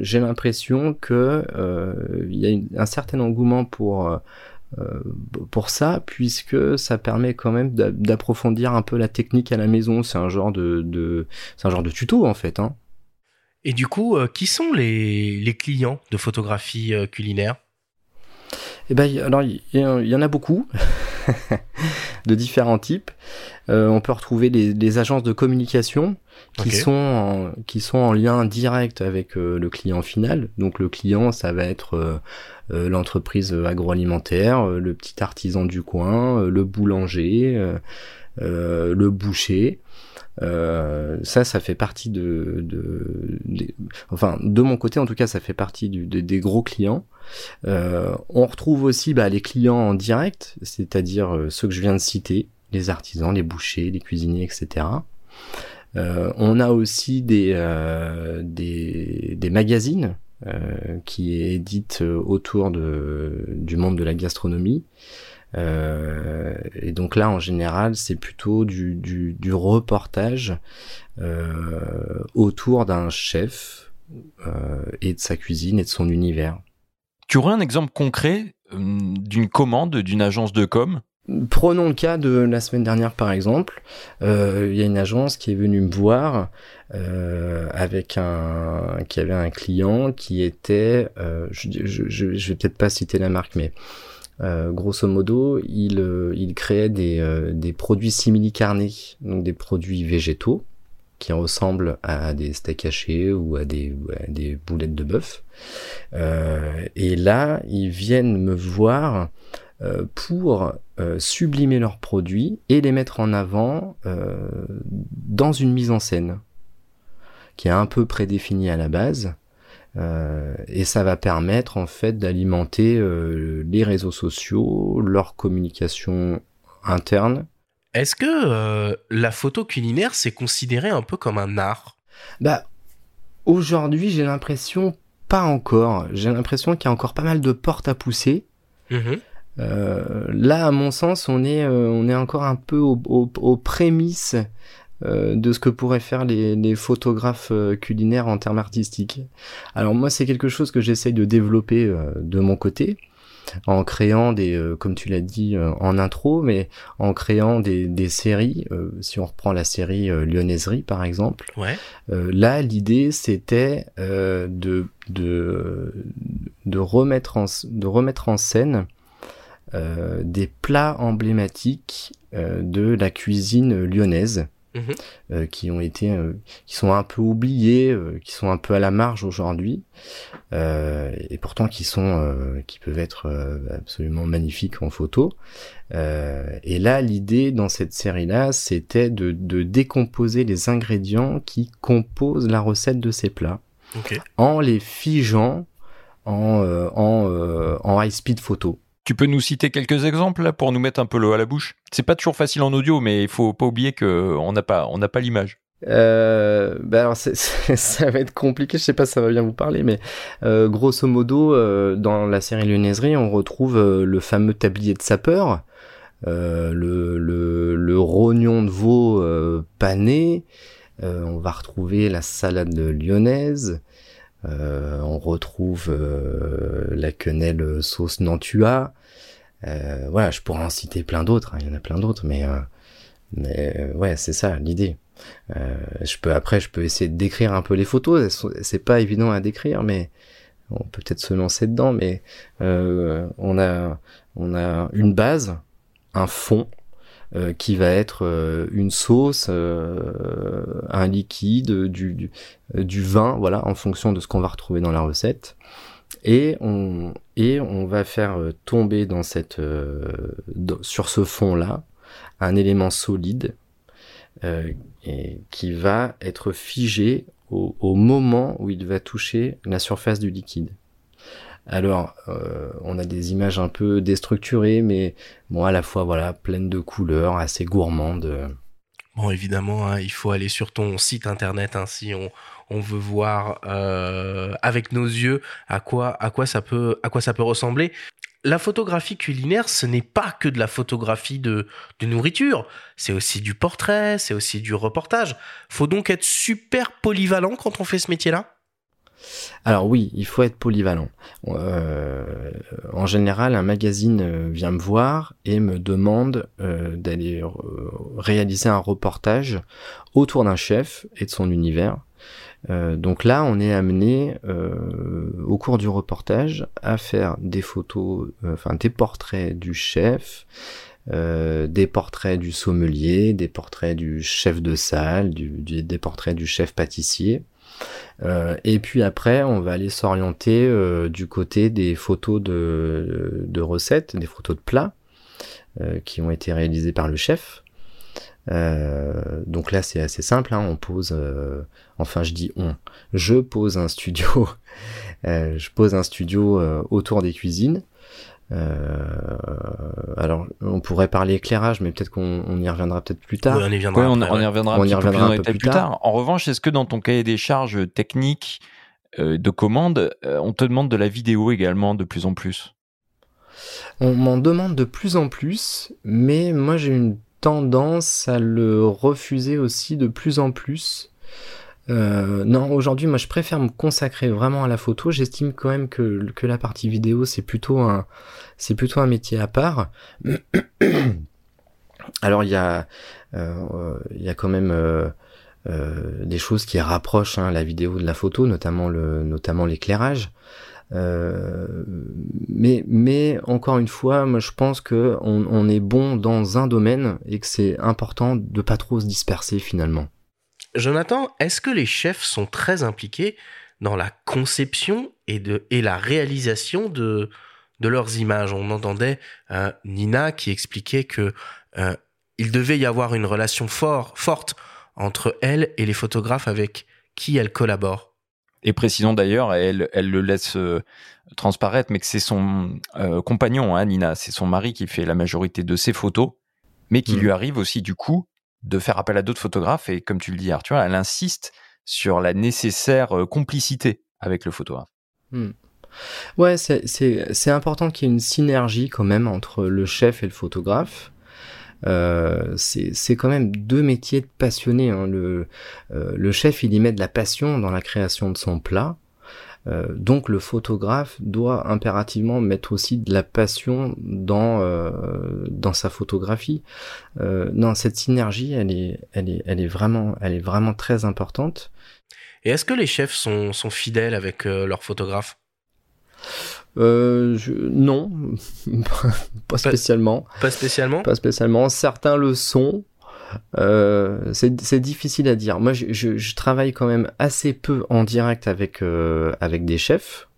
j'ai l'impression que il y a un certain engouement pour pour ça, puisque ça permet quand même d'approfondir un peu la technique à la maison. C'est un genre de, c'est un genre de tuto en fait. Hein. Et du coup, euh, qui sont les, les, clients de photographie euh, culinaire? Eh ben, alors il y, en a beaucoup, de différents types. on peut retrouver les, agences de communication qui sont en, qui sont en lien direct avec le client final. Donc le client, ça va être euh, l'entreprise agroalimentaire, euh, le petit artisan du coin, euh, le boulanger, le boucher. ça, ça fait partie de, enfin, de mon côté en tout cas, ça fait partie des gros clients. on retrouve aussi bah, les clients en direct, c'est-à-dire ceux que je viens de citer, les artisans, les bouchers, les cuisiniers, etc. on a aussi des, des magazines euh, qui est édite euh, autour du monde de la gastronomie. Euh, et donc là, en général, c'est plutôt du, reportage euh, autour d'un chef euh, et de sa cuisine et de son univers. Tu aurais un exemple concret d'une commande d'une agence de com? Prenons le cas de la semaine dernière par exemple. Euh, il y a une agence qui est venue me voir euh, avec un qui avait un client qui était, euh, je, je, je, vais peut-être pas citer la marque, mais grosso modo, il, il créait des, des produits simili-carnés, donc des produits végétaux qui ressemblent à des steaks hachés ou à des, à des boulettes de bœuf. et là, ils viennent me voir pour euh, sublimer leurs produits et les mettre en avant euh, dans une mise en scène. qui est un peu prédéfini à la base. Euh, et ça va permettre en fait d'alimenter euh, les réseaux sociaux, leur communication interne. Est-ce que euh, la photo culinaire c'est considéré un peu comme un art? Bah aujourd'hui j'ai l'impression pas encore. J'ai l'impression qu'il y a encore pas mal de portes à pousser. Mmh là, à mon sens, on est, on est encore un peu aux prémices euh, de ce que pourraient faire les, photographes euh, culinaires en termes artistiques. Alors moi, c'est quelque chose que j'essaye de développer euh, de mon côté en créant des, comme tu l'as dit en intro, mais en créant des, séries. si on reprend la série Lyonnaiserie par exemple, ouais. là l'idée c'était de, de de remettre en de remettre en scène des plats emblématiques de la cuisine lyonnaise. Mhm. Euh, qui ont été, euh, qui sont un peu oubliés, euh, qui sont un peu à la marge aujourd'hui, et pourtant qui sont, qui peuvent être absolument magnifiques en photo. et là, l'idée dans cette série-là, c'était de, de, décomposer les ingrédients qui composent la recette de ces plats, en les figeant en, en, en high speed photo. Tu peux nous citer quelques exemples pour nous mettre un peu l'eau à la bouche? C'est pas toujours facile en audio, mais il faut pas oublier que on n'a pas on n'a pas l'image. Euh, bah alors ça va être compliqué, je sais pas si ça va bien vous parler, mais euh, grosso modo, euh, dans la série Lyonnaiserie, on retrouve euh, le fameux tablier de sapeur, euh, le, le, rognon de veau pané, on va retrouver la salade lyonnaise, euh, on retrouve euh, la quenelle sauce Nantua. Euh, voilà, je pourrais en citer plein d'autres. Hein, il y en a plein d'autres, mais mais ouais, c'est ça l'idée. je peux après, je peux essayer de décrire un peu les photos. C'est pas évident à décrire, mais on peut peut-être se lancer dedans. Mais on a on a une base, un fond, euh, qui va être euh, une sauce, euh, un liquide, du, vin, voilà, en fonction de ce qu'on va retrouver dans la recette. Et on, va faire tomber dans cette, sur ce fond-là un élément solide qui va être figé au moment où il va toucher la surface du liquide. Alors, euh, on a des images un peu déstructurées, mais bon, à la fois, voilà, pleines de couleurs, assez gourmandes. Bon, évidemment, hein, il faut aller sur ton site internet hein, si on, on veut voir euh, avec nos yeux à quoi, à quoi ça peut, à quoi ça peut ressembler. La photographie culinaire, ce n'est pas que de la photographie de, de nourriture, c'est aussi du portrait, c'est aussi du reportage. Faut donc être super polyvalent quand on fait ce métier-là. Alors oui, il faut être polyvalent. Euh, en général, un magazine euh, vient me voir et me demande euh, d'aller réaliser un reportage autour d'un chef et de son univers. donc là, on est amené au cours du reportage à faire des photos, enfin des portraits du chef, des portraits du sommelier, des portraits du chef de salle, des portraits du chef pâtissier. Euh, et puis après, on va aller s'orienter euh, du côté des photos de, recettes, des photos de plats euh, qui ont été réalisées par le chef. donc là, c'est assez simple. Hein, on pose, enfin, je dis on, je pose un studio, je pose un studio autour des cuisines. Euh, alors, on pourrait parler éclairage, mais peut-être qu'on y reviendra peut-être plus tard. on y reviendra, on, y reviendra, on y reviendra un peu plus, tard. En revanche, est-ce que dans ton cahier des charges techniques euh, de commande, euh, on te demande de la vidéo également de plus en plus? On m'en demande de plus en plus, mais moi j'ai une tendance à le refuser aussi de plus en plus. Euh, non, aujourd'hui, moi, je préfère me consacrer vraiment à la photo. J'estime quand même que, que la partie vidéo, c'est plutôt un, c'est plutôt un métier à part. Alors, il y a, euh, il y a quand même euh, euh, des choses qui rapprochent hein, la vidéo de la photo, notamment le, notamment l'éclairage. Mais, mais encore une fois, moi, je pense que on, on est bon dans un domaine et que c'est important de pas trop se disperser finalement. Jonathan, est-ce que les chefs sont très impliqués dans la conception et, de, et la réalisation de, de leurs images? On entendait euh, Nina qui expliquait que euh, il devait y avoir une relation fort, forte entre elle et les photographes avec qui elle collabore. Et précisons d'ailleurs, elle, elle le laisse euh, transparaître, mais que c'est son euh, compagnon, hein, Nina, c'est son mari qui fait la majorité de ses photos, mais qui mm. lui arrive aussi du coup de faire appel à d'autres photographes. Et comme tu le dis, Arthur, elle insiste sur la nécessaire euh, complicité avec le photographe. Mm. Ouais, c'est important qu'il y ait une synergie quand même entre le chef et le photographe. Euh, c'est quand même deux métiers passionnés. Hein. Le, euh, le chef, il y met de la passion dans la création de son plat. Euh, donc le photographe doit impérativement mettre aussi de la passion dans euh, dans sa photographie. Euh, non, cette synergie, elle est elle est elle est vraiment elle est vraiment très importante. Et est-ce que les chefs sont sont fidèles avec leurs photographes? Euh, non, pas spécialement. Pas, spécialement? Pas spécialement. Certains le sont. Euh, c'est difficile à dire. Moi, je, travaille quand même assez peu en direct avec euh, des chefs.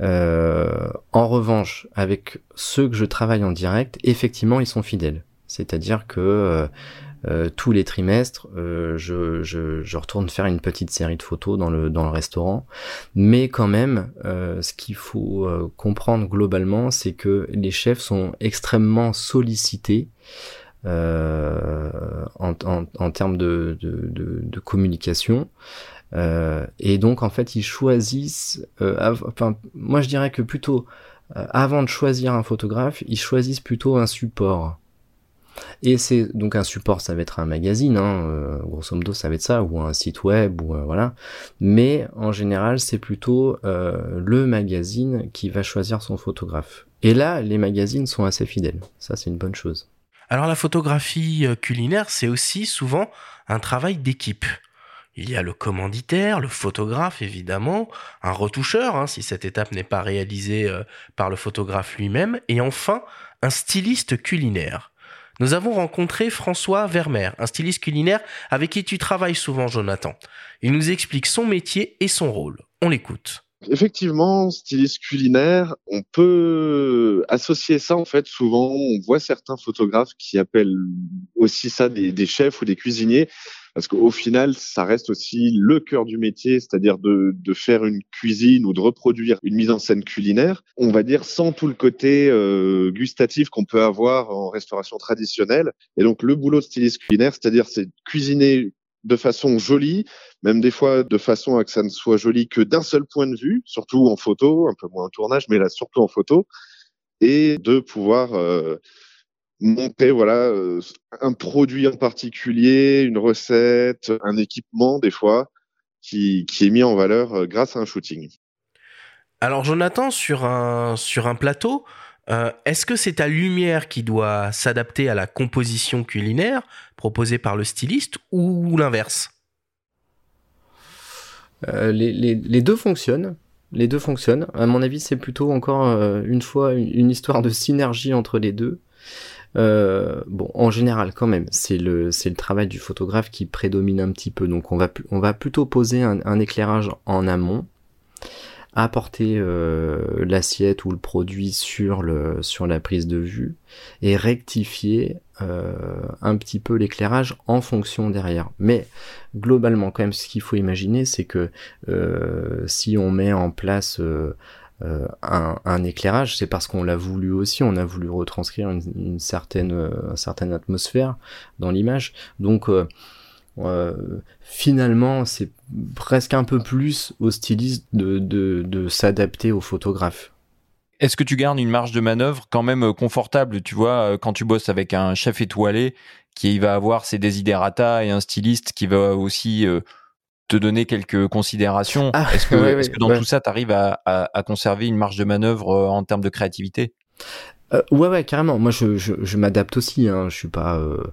Euh, en revanche, avec ceux que je travaille en direct, effectivement, ils sont fidèles. C'est-à-dire que tous les trimestres, je, retourne faire une petite série de photos dans le, dans le restaurant. Mais quand même, ce qu'il faut comprendre globalement, c'est que les chefs sont extrêmement sollicités. En, en, en, termes de, de, de, de communication. et donc en fait ils choisissent, enfin moi je dirais que plutôt avant de choisir un photographe, ils choisissent plutôt un support. Et c'est donc un support, ça va être un magazine, hein, euh, grosso modo ça va être ça, ou un site web, ou euh, voilà. Mais en général, c'est plutôt euh, le magazine qui va choisir son photographe. Et là, les magazines sont assez fidèles. Ça, c'est une bonne chose. Alors la photographie culinaire, c'est aussi souvent un travail d'équipe. Il y a le commanditaire, le photographe évidemment, un retoucheur hein, si cette étape n'est pas réalisée par le photographe lui-même, et enfin un styliste culinaire nous avons rencontré François Vermeer, un styliste culinaire avec qui tu travailles souvent, Jonathan. Il nous explique son métier et son rôle. On l'écoute. Effectivement, styliste culinaire, on peut associer ça en fait. Souvent, on voit certains photographes qui appellent aussi ça des, chefs ou des cuisiniers parce qu'au final, ça reste aussi le cœur du métier, c'est-à-dire de, de, faire une cuisine ou de reproduire une mise en scène culinaire, on va dire sans tout le côté euh, gustatif qu'on peut avoir en restauration traditionnelle. Et donc le boulot de styliste culinaire, c'est-à-dire c'est cuisiner de façon jolie, même des fois de façon à que ça ne soit joli que d'un seul point de vue, surtout en photo, un peu moins en tournage, mais là surtout en photo, et de pouvoir euh, monter voilà euh, un produit en particulier, une recette, un équipement des fois qui, qui est mis en valeur euh, grâce à un shooting. Alors Jonathan, sur un, sur un plateau, euh, est-ce que c'est ta lumière qui doit s'adapter à la composition culinaire proposée par le styliste ou l'inverse? Les, les, deux fonctionnent. Les deux fonctionnent. À mon avis, c'est plutôt encore une fois une, histoire de synergie entre les deux. Euh, bon, en général, quand même, c'est le travail du photographe qui prédomine un petit peu. Donc, on va plutôt poser un éclairage en amont, apporter euh, l'assiette ou le produit sur le sur la prise de vue et rectifier euh, un petit peu l'éclairage en fonction derrière. Mais globalement, quand même, ce qu'il faut imaginer, c'est que euh, si on met en place euh, euh, un, éclairage, c'est parce qu'on l'a voulu aussi, on a voulu retranscrire une, certaine, euh, certaine atmosphère dans l'image. Donc euh, finalement, c'est presque un peu plus au styliste de, de, s'adapter au photographe. Est-ce que tu gardes une marge de manœuvre quand même confortable, tu vois, quand tu bosses avec un chef étoilé qui va avoir ses desiderata et un styliste qui va aussi te donner quelques considérations? Ah, est-ce que, dans tout ça, tu arrives à, à, conserver une marge de manœuvre euh, en termes de créativité? Euh, Ouais, ouais, carrément. Moi, je, je, je m'adapte aussi. Hein. Je suis pas. Euh, euh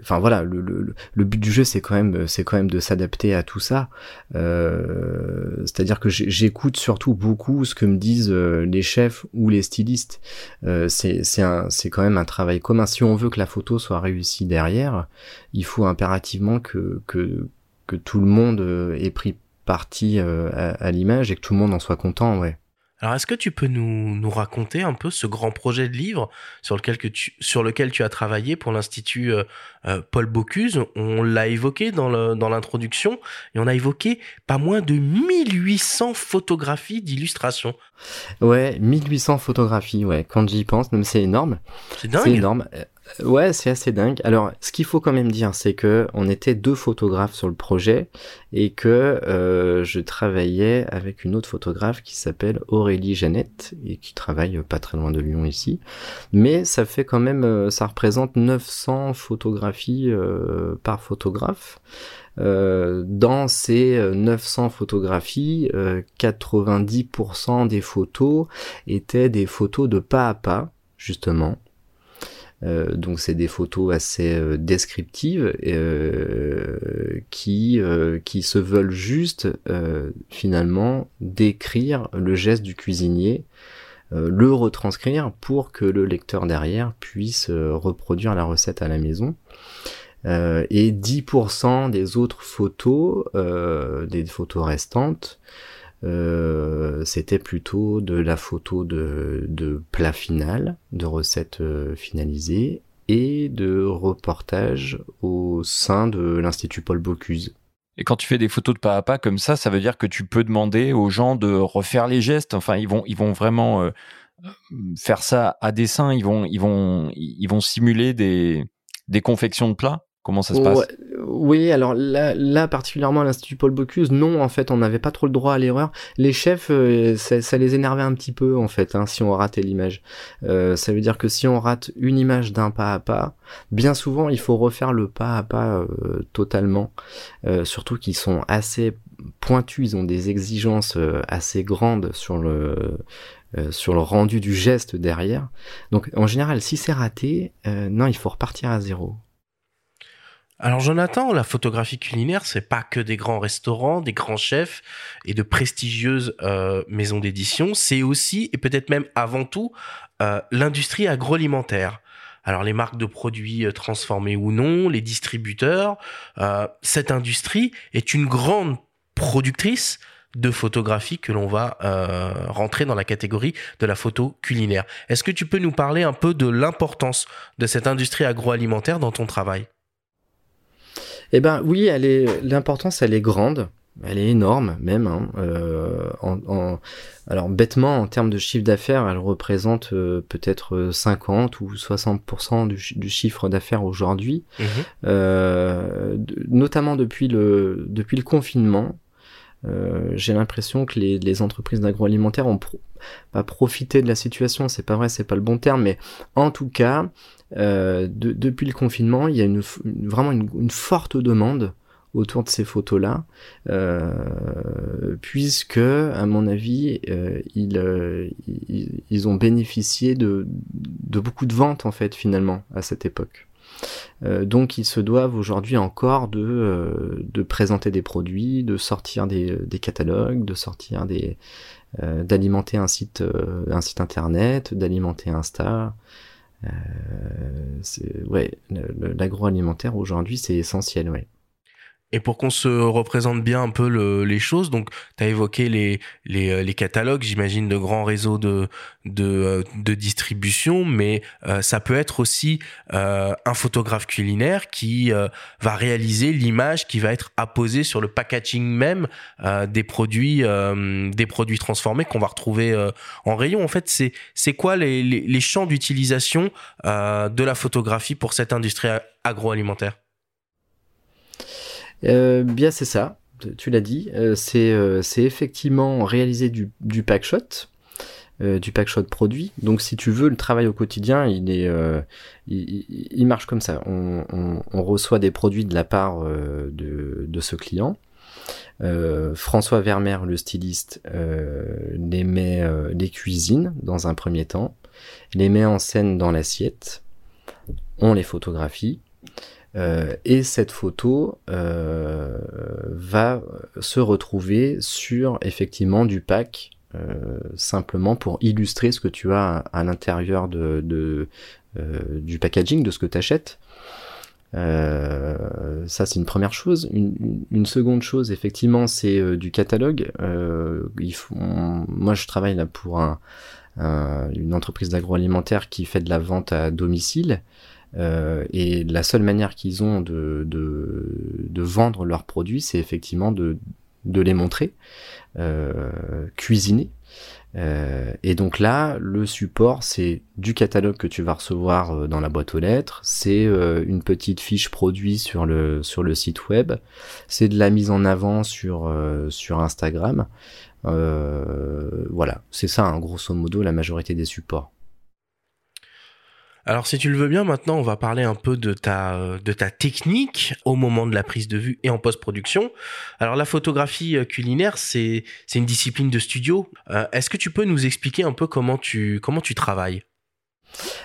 enfin voilà, le, but du jeu c'est quand même c'est quand même de s'adapter à tout ça. Euh, C'est-à-dire que j'écoute surtout beaucoup ce que me disent les chefs ou les stylistes. c'est c'est quand même un travail commun. Si on veut que la photo soit réussie derrière, il faut impérativement que que tout le monde euh, ait pris parti euh, à, l'image et que tout le monde en soit content, ouais. Alors, est-ce que tu peux nous, nous raconter un peu ce grand projet de livre sur lequel, que tu, sur lequel tu as travaillé pour l'Institut euh, euh, Paul Bocuse? On l'a évoqué dans l'introduction et on a évoqué pas moins de 1800 photographies d'illustration. Ouais, 1800 photographies, ouais. Quand j'y pense, c'est énorme. C'est dingue. C'est énorme. Ouais, c'est assez dingue. Alors, ce qu'il faut quand même dire, c'est que on était deux photographes sur le projet et que euh, je travaillais avec une autre photographe qui s'appelle Aurélie Jeannette et qui travaille pas très loin de Lyon ici. Mais ça fait quand même, euh, ça représente 900 photographies euh, par photographe. dans ces 900 photographies, 90% des photos étaient des photos de pas à pas, justement. Euh, donc c'est des photos assez euh, descriptives euh, qui qui se veulent juste finalement décrire le geste du cuisinier, le retranscrire pour que le lecteur derrière puisse reproduire la recette à la maison. et 10% des autres photos, des photos restantes, euh, c'était plutôt de la photo de, de plat final, de recettes euh, finalisées et de reportages au sein de l'Institut Paul Bocuse. Et quand tu fais des photos de pas à pas comme ça, ça veut dire que tu peux demander aux gens de refaire les gestes. Enfin, ils vont, ils vont vraiment euh, faire ça à dessin. Ils vont, ils vont, ils vont simuler des, des confections de plats. Comment ça se passe? Oui, alors là, particulièrement à l'Institut Paul Bocuse, non, en fait, on n'avait pas trop le droit à l'erreur. Les chefs, euh, ça, les énervait un petit peu, en fait, hein, si on ratait l'image. Euh, ça veut dire que si on rate une image d'un pas à pas, bien souvent, il faut refaire le pas à pas euh, totalement. surtout qu'ils sont assez pointus, ils ont des exigences assez grandes sur le sur le rendu du geste derrière. Donc en général, si c'est raté, non, il faut repartir à zéro. Alors Jonathan, la photographie culinaire, c'est pas que des grands restaurants, des grands chefs et de prestigieuses euh, maisons d'édition, c'est aussi et peut-être même avant tout euh, l'industrie agroalimentaire. Alors les marques de produits euh, transformés ou non, les distributeurs, cette industrie est une grande productrice de photographie que l'on va rentrer dans la catégorie de la photo culinaire. Est-ce que tu peux nous parler un peu de l'importance de cette industrie agroalimentaire dans ton travail? Eh ben oui, elle est l'importance, elle est grande. Elle est énorme même. Hein. Euh, en, alors bêtement, en termes de chiffre d'affaires, elle représente euh, peut-être 50 ou 60% du, du, chiffre d'affaires aujourd'hui, mhm. euh, notamment depuis le depuis le confinement. Euh, j'ai l'impression que les, les entreprises d'agroalimentaire ont pas profité de la situation, c'est pas vrai, c'est pas le bon terme, mais en tout cas, euh, depuis le confinement, il y a une, vraiment une, forte demande autour de ces photos-là, euh, puisque, à mon avis, euh, ils, ils, ont bénéficié de, de beaucoup de ventes en fait finalement à cette époque. donc ils se doivent aujourd'hui encore de, de présenter des produits, de sortir des, des catalogues, de sortir des d'alimenter un site un site internet, d'alimenter Insta. Euh, ouais, l'agroalimentaire aujourd'hui, c'est essentiel, ouais. Et pour qu'on se représente bien un peu le, les choses, donc tu as évoqué les, les, euh, les catalogues, j'imagine, de grands réseaux de, de, euh, de distribution, mais euh, ça peut être aussi euh, un photographe culinaire qui va réaliser l'image qui va être apposée sur le packaging même des produits des produits transformés qu'on va retrouver en rayon. En fait, c'est c'est quoi les, les, les champs d'utilisation de la photographie pour cette industrie agroalimentaire? Euh, bien, c'est ça. Tu l'as dit. Euh, euh, c'est effectivement réaliser du, packshot. Euh, du packshot produit. Donc si tu veux, le travail au quotidien, il marche comme ça. On, reçoit des produits de la part de, de, ce client. François Vermeer, le styliste, les met, les cuisine dans un premier temps, les met en scène dans l'assiette, on les photographie, euh, et cette photo euh, va se retrouver sur effectivement du pack, euh, simplement pour illustrer ce que tu as à, l'intérieur de, du packaging, de ce que tu achètes. Ça, c'est une première chose. Une, seconde chose, effectivement, c'est du catalogue. Moi, je travaille là pour un, une entreprise d'agroalimentaire qui fait de la vente à domicile. Euh, et la seule manière qu'ils ont de, de, vendre leurs produits, c'est effectivement de, de les montrer, euh, cuisiner. Euh, et donc là, le support, c'est du catalogue que tu vas recevoir dans la boîte aux lettres, c'est une petite fiche produit sur le sur le site web, c'est de la mise en avant sur sur Instagram. voilà, c'est ça, hein, grosso modo, la majorité des supports. Alors si tu le veux bien, maintenant on va parler un peu de ta, de ta technique au moment de la prise de vue et en post-production. Alors la photographie euh, culinaire, c'est une discipline de studio. Euh, est-ce que tu peux nous expliquer un peu comment tu, comment tu travailles?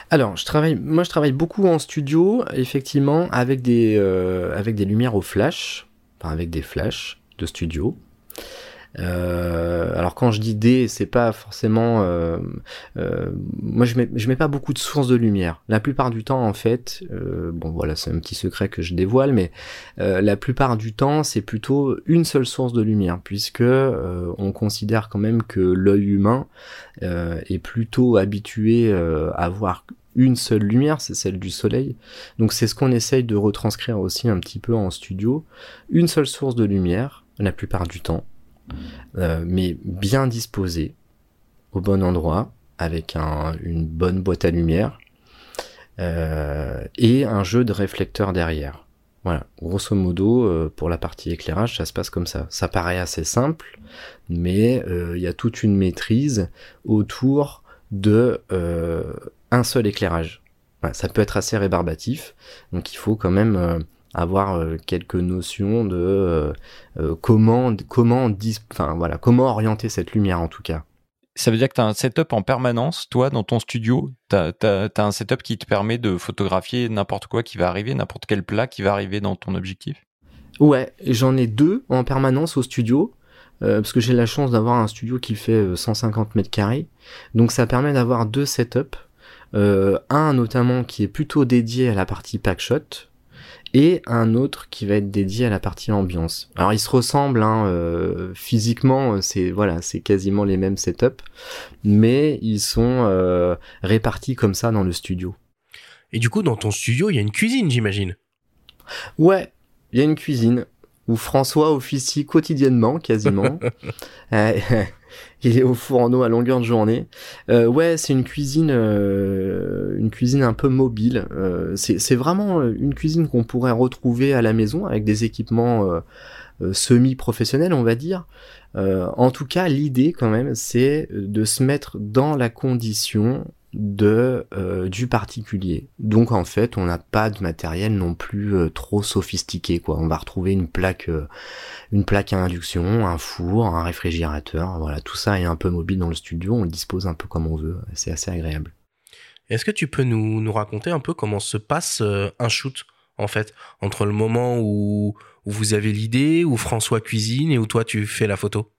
Alors, je travaille, moi, je travaille beaucoup en studio, effectivement, avec des, euh, avec des lumières au flash, enfin, avec des flashs de studio. Euh, alors quand je dis D, c'est pas forcément. Euh, euh, moi, je mets, je mets pas beaucoup de sources de lumière. La plupart du temps, en fait, bon voilà, c'est un petit secret que je dévoile, mais la plupart du temps, c'est plutôt une seule source de lumière, puisque on considère quand même que l'œil humain est plutôt habitué à voir une seule lumière, c'est celle du soleil. Donc c'est ce qu'on essaye de retranscrire aussi un petit peu en studio. Une seule source de lumière, la plupart du temps. Euh, mais bien disposé, au bon endroit, avec une bonne boîte à lumière, euh, et un jeu de réflecteurs derrière. Voilà, grosso modo, euh, pour la partie éclairage, ça se passe comme ça. Ça paraît assez simple, mais il y a toute une maîtrise autour de un seul éclairage. ça peut être assez rébarbatif, donc il faut quand même avoir euh, quelques notions de euh, euh, comment comment enfin voilà comment orienter cette lumière en tout cas. Ça veut dire que tu as un setup en permanence, toi, dans ton studio? Tu as, un setup qui te permet de photographier n'importe quoi qui va arriver, n'importe quel plat qui va arriver dans ton objectif? Ouais, j'en ai deux en permanence au studio. parce que j'ai la chance d'avoir un studio qui fait 150 mètres carrés. Donc ça permet d'avoir deux setups. un notamment qui est plutôt dédié à la partie packshot, et un autre qui va être dédié à la partie ambiance. Alors ils se ressemblent hein, euh, physiquement, c'est voilà, c'est quasiment les mêmes setups, mais ils sont euh, répartis comme ça dans le studio. Et du coup, dans ton studio, il y a une cuisine, j'imagine. Ouais, il y a une cuisine où François officie quotidiennement, quasiment. Euh, il est au fourneau à longueur de journée. Euh, ouais, c'est une cuisine, euh, une cuisine un peu mobile. Euh, c'est vraiment une cuisine qu'on pourrait retrouver à la maison avec des équipements semi-professionnels, on va dire. en tout cas, l'idée quand même, c'est de se mettre dans la condition de euh, du particulier. Donc en fait, on n'a pas de matériel non plus euh, trop sophistiqué. On va retrouver une plaque euh, une plaque à induction, un four, un réfrigérateur, voilà, tout ça est un peu mobile dans le studio, on le dispose un peu comme on veut, c'est assez agréable. Est-ce que tu peux nous, raconter un peu comment se passe un shoot en fait? Entre le moment où vous avez l'idée, où François cuisine et où toi tu fais la photo?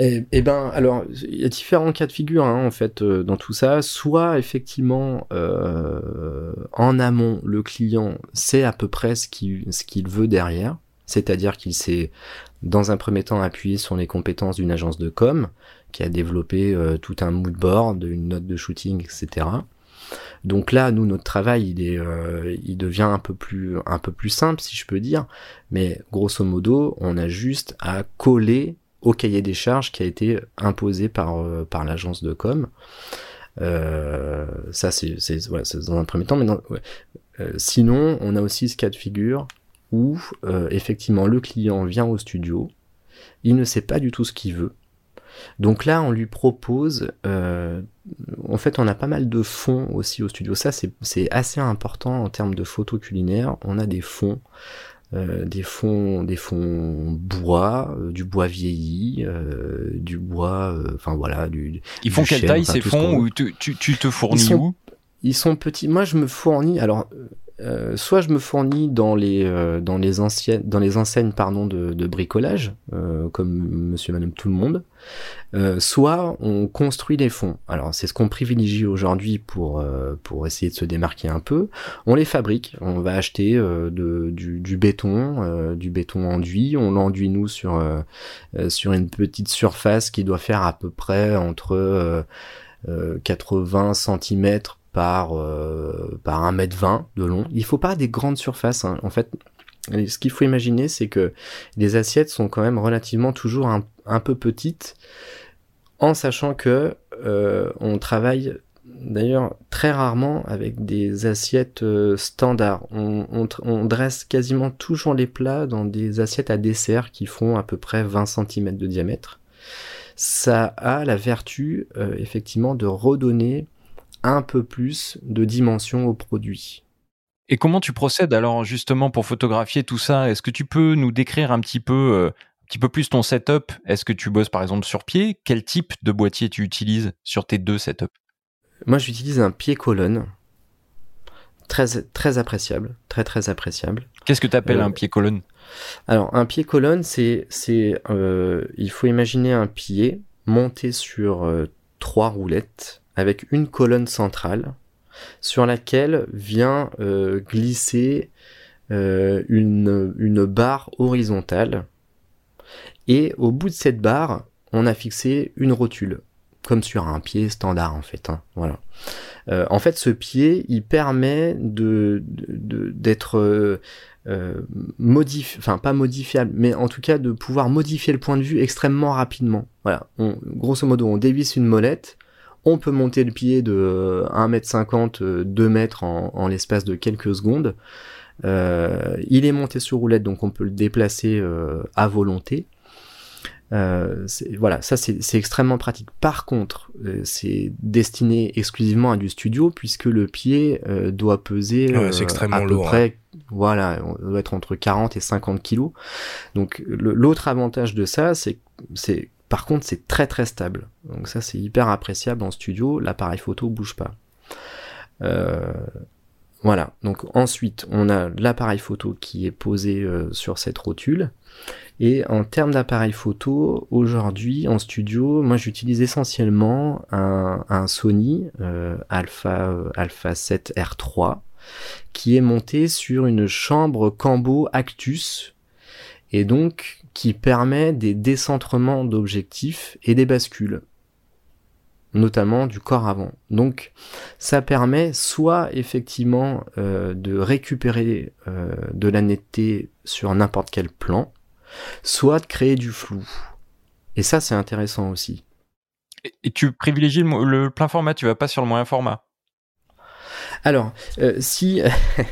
Eh, eh, ben, alors, il y a différents cas de figure hein, en fait euh, dans tout ça. Soit effectivement, euh, en amont, le client sait à peu près ce qu'il veut derrière, c'est-à-dire qu'il s'est dans un premier temps appuyé sur les compétences d'une agence de com qui a développé euh, tout un mood board, une note de shooting, etc. Donc là, nous, notre travail, il est, il devient un peu plus, un peu plus simple, si je peux dire. Mais grosso modo, on a juste à coller au cahier des charges qui a été imposé par, euh, par l'agence de com. Euh, ça, c'est dans un premier temps. Mais euh, sinon, on a aussi ce cas de figure où effectivement le client vient au studio, il ne sait pas du tout ce qu'il veut. Donc là, on lui propose, en fait, on a pas mal de fonds aussi au studio. Ça, c'est assez important en termes de photos culinaires. On a des fonds euh, des fonds des fonds bois euh, du bois vieilli euh, du bois enfin voilà du ils font quelle taille ces fonds ou tu, tu, te fournis ils sont, où? Ils sont petits. Moi je me fournis alors euh, soit je me fournis dans les euh, dans les anciennes dans les enseignes pardon de, de bricolage euh, comme Monsieur Madame tout le monde, soit on construit des fonds. Alors c'est ce qu'on privilégie aujourd'hui pour pour essayer de se démarquer un peu. On les fabrique. On va acheter de, du, du béton du béton enduit. On l'enduit nous sur sur une petite surface qui doit faire à peu près entre 80 cm par, euh, par 1m20 de long. Il faut pas des grandes surfaces. Hein. En fait, ce qu'il faut imaginer, c'est que les assiettes sont quand même relativement toujours un, peu petites, en sachant que euh, on travaille d'ailleurs très rarement avec des assiettes euh, standards. On, dresse quasiment toujours les plats dans des assiettes à dessert qui font à peu près 20 cm de diamètre. Ça a la vertu effectivement de redonner un peu plus de dimension au produit. Et comment tu procèdes alors justement pour photographier tout ça? Est-ce que tu peux nous décrire un petit peu, euh, un petit peu plus ton setup? Est-ce que tu bosses par exemple sur pied? Quel type de boîtier tu utilises sur tes deux setups? Moi, j'utilise un pied colonne. Très, très appréciable, très très appréciable. Qu'est-ce que tu appelles un euh, pied colonne Alors un pied colonne, c'est, c'est, euh, il faut imaginer un pied monté sur trois roulettes avec une colonne centrale sur laquelle vient euh, glisser euh, une, barre horizontale. Et au bout de cette barre, on a fixé une rotule, comme sur un pied standard en fait. Hein, voilà. Euh, en fait, ce pied, il permet de d'être modifié, enfin pas modifiable, mais en tout cas de pouvoir modifier le point de vue extrêmement rapidement. Voilà. Grosso modo, on dévisse une molette, on peut monter le pied de 1m50, euh, 2 euh, mètres en, l'espace de quelques secondes. Euh, il est monté sur roulette, donc on peut le déplacer à volonté. voilà, ça c'est extrêmement pratique. Par contre, c'est destiné exclusivement à du studio puisque le pied doit peser extrêmement à peu lourd, près, hein. voilà, on doit être entre 40 et 50 kilos. Donc l'autre avantage de ça, c'est par contre, c'est très très stable. Donc ça, c'est hyper appréciable en studio. L'appareil photo bouge pas. Euh, voilà. Donc ensuite, on a l'appareil photo qui est posé euh, sur cette rotule. Et en termes d'appareil photo, aujourd'hui en studio, moi j'utilise essentiellement un, Sony euh, Alpha Alpha 7 R3 qui est monté sur une chambre Cambo Actus et donc qui permet des décentrements d'objectifs et des bascules, notamment du corps avant. Donc ça permet soit effectivement euh, de récupérer euh, de la netteté sur n'importe quel plan, soit de créer du flou. Et ça c'est intéressant aussi. Et, tu privilégies le plein format, tu vas pas sur le moyen format alors, euh, si,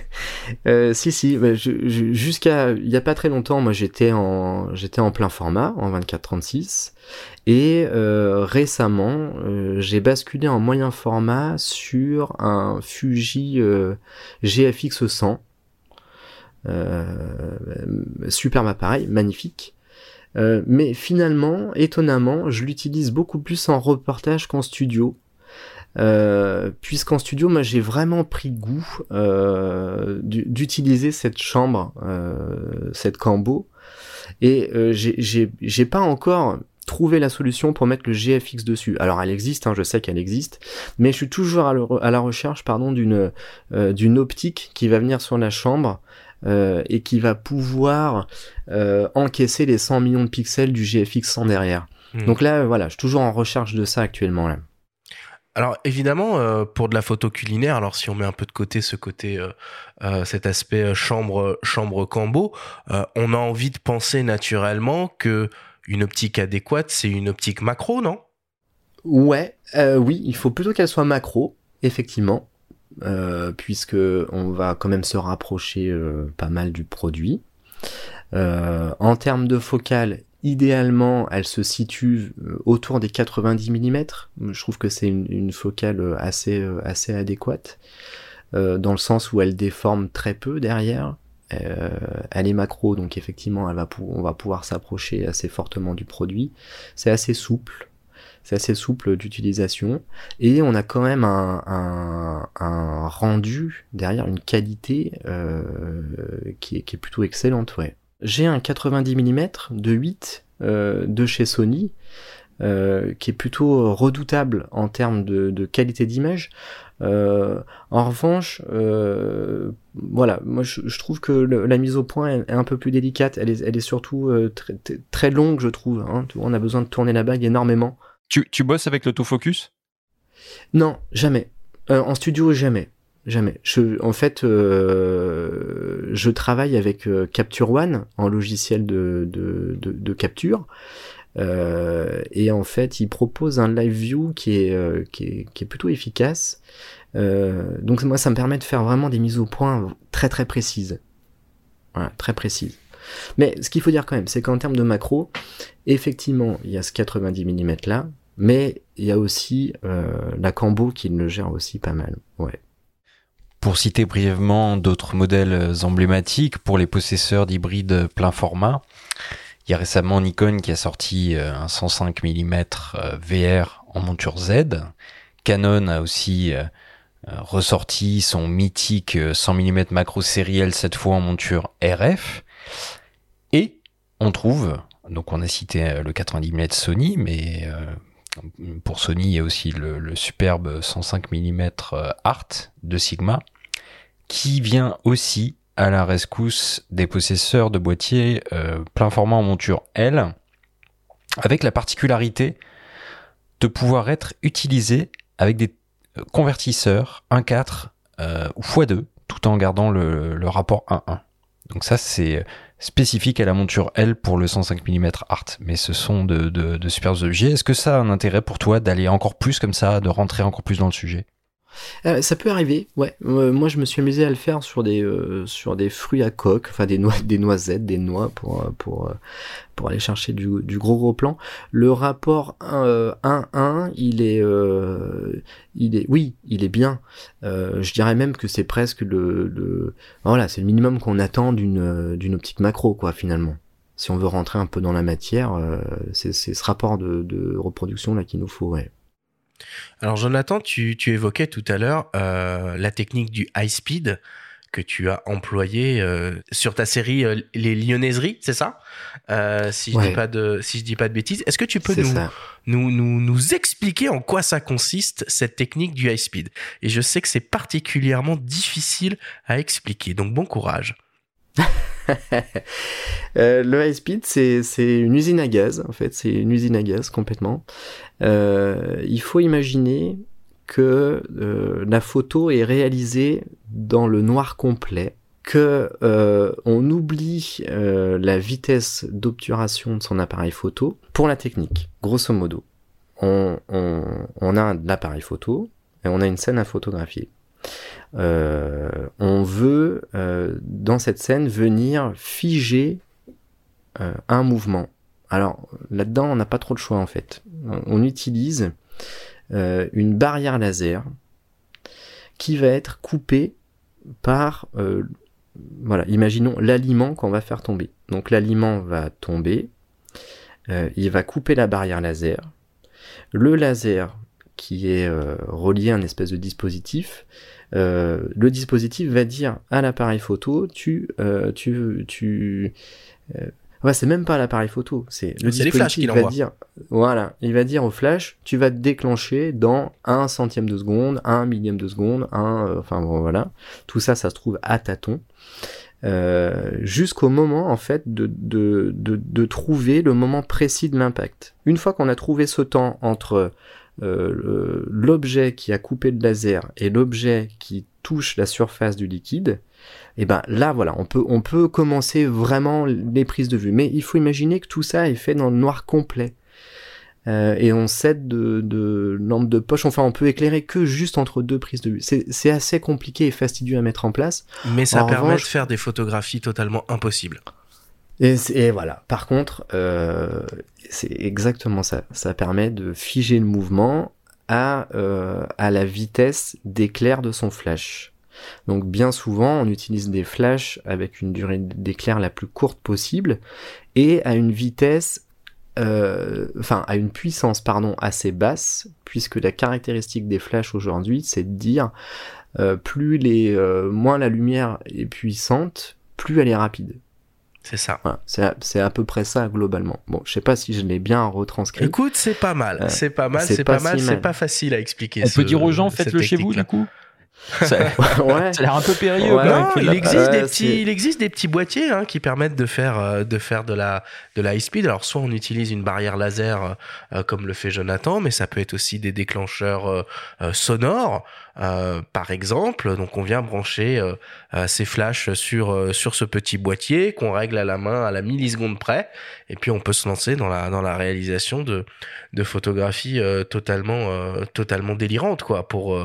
euh, si, si, bah, jusqu'à il y a pas très longtemps, moi j'étais en j'étais en plein format en 24-36 et euh, récemment j'ai basculé en moyen format sur un Fuji GFX 100. superbe appareil, magnifique. mais finalement, étonnamment, je l'utilise beaucoup plus en reportage qu'en studio. Euh, puisqu'en studio, moi, j'ai vraiment pris goût euh, d'utiliser cette chambre, euh, cette cambo, et euh, j'ai pas encore trouvé la solution pour mettre le GFX dessus. Alors, elle existe, hein, je sais qu'elle existe, mais je suis toujours à, à la recherche, pardon, d'une euh, d'une optique qui va venir sur la chambre. Euh, et qui va pouvoir encaisser les 100 millions de pixels du GFX 100 derrière. Hmm. Donc là, voilà, je suis toujours en recherche de ça actuellement là. Alors évidemment, euh, pour de la photo culinaire, alors si on met un peu de côté ce côté, euh, euh, cet aspect chambre chambre cambo, on a envie de penser naturellement que une optique adéquate, c'est une optique macro, non? Ouais, oui, il faut plutôt qu'elle soit macro, effectivement, puisque on va quand même se rapprocher pas mal du produit. en termes de focale, idéalement, elle se situe euh, autour des 90 mm. Je trouve que c'est une, focale euh, assez, euh, assez adéquate, dans le sens où elle déforme très peu derrière. elle est macro, donc effectivement, on va pouvoir s'approcher assez fortement du produit. C'est assez souple, c'est assez souple d'utilisation et on a quand même un, rendu derrière une qualité qui, est, plutôt excellente. J'ai un 90 mm de 8 euh, de chez Sony euh, qui est plutôt redoutable en termes de, de qualité d'image. Euh, en revanche, euh, voilà, moi je, je trouve que la mise au point est, un peu plus délicate. Elle est, elle est surtout très, très longue, je trouve. Hein. On a besoin de tourner la bague énormément. Tu, tu bosses avec l'autofocus? Non, jamais. En studio, jamais. Jamais. Je, en fait, euh, je travaille avec euh, Capture One en logiciel de, de, de, de capture. Euh, et en fait, il propose un live view qui est, euh, qui est, qui est plutôt efficace. Euh, donc moi, ça me permet de faire vraiment des mises au point très très précises. Voilà, très précises. Mais ce qu'il faut dire quand même, c'est qu'en termes de macro, effectivement, il y a ce 90 mm là, mais il y a aussi la Cambo qui le gère aussi pas mal. Ouais. Pour citer brièvement d'autres modèles emblématiques pour les possesseurs d'hybrides plein format, il y a récemment Nikon qui a sorti euh, un 105 mm VR en monture Z. Canon a aussi euh, ressorti son mythique 100 mm macro sériel cette fois en monture RF. Et on trouve, donc on a cité euh, le 90 mm Sony, mais pour Sony il y a aussi le superbe 105 mm Art de Sigma qui vient aussi à la rescousse des possesseurs de boîtiers euh, plein format en monture L, avec la particularité de pouvoir être utilisé avec des euh, convertisseurs 1.4 euh, ou x2, tout en gardant le, rapport 1.1. Donc ça c'est spécifique à la monture L pour le 105 mm Art, mais ce sont de, de, de super objets. Est-ce que ça a un intérêt pour toi d'aller encore plus comme ça, de rentrer encore plus dans le sujet? Euh, ça peut arriver, ouais. Euh, moi, je me suis amusé à le faire sur des euh, sur des fruits à coque, enfin des noix, des noisettes, des noix pour pour pour aller chercher du, gros gros plan. Le rapport 1-1, il est il est oui, il est bien. je dirais même que c'est presque le, voilà, c'est le minimum qu'on attend d'une d'une optique macro quoi finalement. Si on veut rentrer un peu dans la matière, c'est ce rapport de, de reproduction là qu'il nous faut, ouais. Alors Jonathan, tu, évoquais tout à l'heure euh, la technique du high speed que tu as employé euh, sur ta série euh, Les Lyonnaiseries, c'est ça? Si je dis pas de si je dis pas de bêtises, est-ce que tu peux nous, nous, nous expliquer en quoi ça consiste cette technique du high speed? Et je sais que c'est particulièrement difficile à expliquer, donc bon courage. Euh, le high speed, c'est, une usine à gaz, en fait, c'est une usine à gaz complètement. Euh, il faut imaginer que euh, la photo est réalisée dans le noir complet, que on oublie la vitesse d'obturation de son appareil photo pour la technique, grosso modo. On, on, on a un appareil photo et on a une scène à photographier. Euh, on veut euh, dans cette scène venir figer euh, un mouvement. Alors là-dedans, on n'a pas trop de choix en fait. On utilise une barrière laser qui va être coupée par, voilà, imaginons l'aliment qu'on va faire tomber. Donc l'aliment va tomber, il va couper la barrière laser. Le laser qui est relié à un espèce de dispositif le dispositif va dire à l'appareil photo, tu, euh, tu, tu, euh, ouais, c'est même pas l'appareil photo, c'est le dispositif qui va dire, voilà, il va dire au flash, tu vas te déclencher dans un centième de seconde, un millième de seconde, un, enfin bon, voilà, tout ça, ça se trouve à tâtons. Euh, jusqu'au moment en fait de, de, de, de, trouver le moment précis de l'impact. Une fois qu'on a trouvé ce temps entre euh, l'objet qui a coupé le laser et l'objet qui touche la surface du liquide, et eh ben là voilà, on peut on peut commencer vraiment les prises de vue. Mais il faut imaginer que tout ça est fait dans le noir complet. Euh, et on cède de, de lampe de poche. Enfin, on peut éclairer que juste entre deux prises de vue. C'est assez compliqué et fastidieux à mettre en place. Mais ça permet de faire des photographies totalement impossibles. Et, voilà. Par contre, euh, c'est exactement ça. Ça permet de figer le mouvement à, euh, à la vitesse d'éclair de son flash. Donc bien souvent, on utilise des flashs avec une durée d'éclair la plus courte possible et à une vitesse enfin, a une puissance, pardon, assez basse, puisque la caractéristique des flashs aujourd'hui, c'est de dire plus les, moins la lumière est puissante, plus elle est rapide. C'est ça. c'est à peu près ça globalement. Bon, je sais pas si je l'ai bien retranscrit. Écoute, c'est pas mal. Euh, c'est pas mal. C'est pas, mal. C'est pas facile à expliquer. On peut dire aux gens, faites-le chez vous du coup. Ça, ouais. ça a l'air un peu périlleux. non, il, existe des petits, il existe des petits boîtiers hein, qui permettent de faire, euh, de faire de la, de la high speed. Alors, soit on utilise une barrière laser euh, comme le fait Jonathan, mais ça peut être aussi des déclencheurs sonores. Euh, par exemple. Donc on vient brancher euh, euh, ces flashs sur sur ce petit boîtier qu'on règle à la main à la milliseconde près, et puis on peut se lancer dans la dans la réalisation de de photographies totalement totalement délirantes quoi pour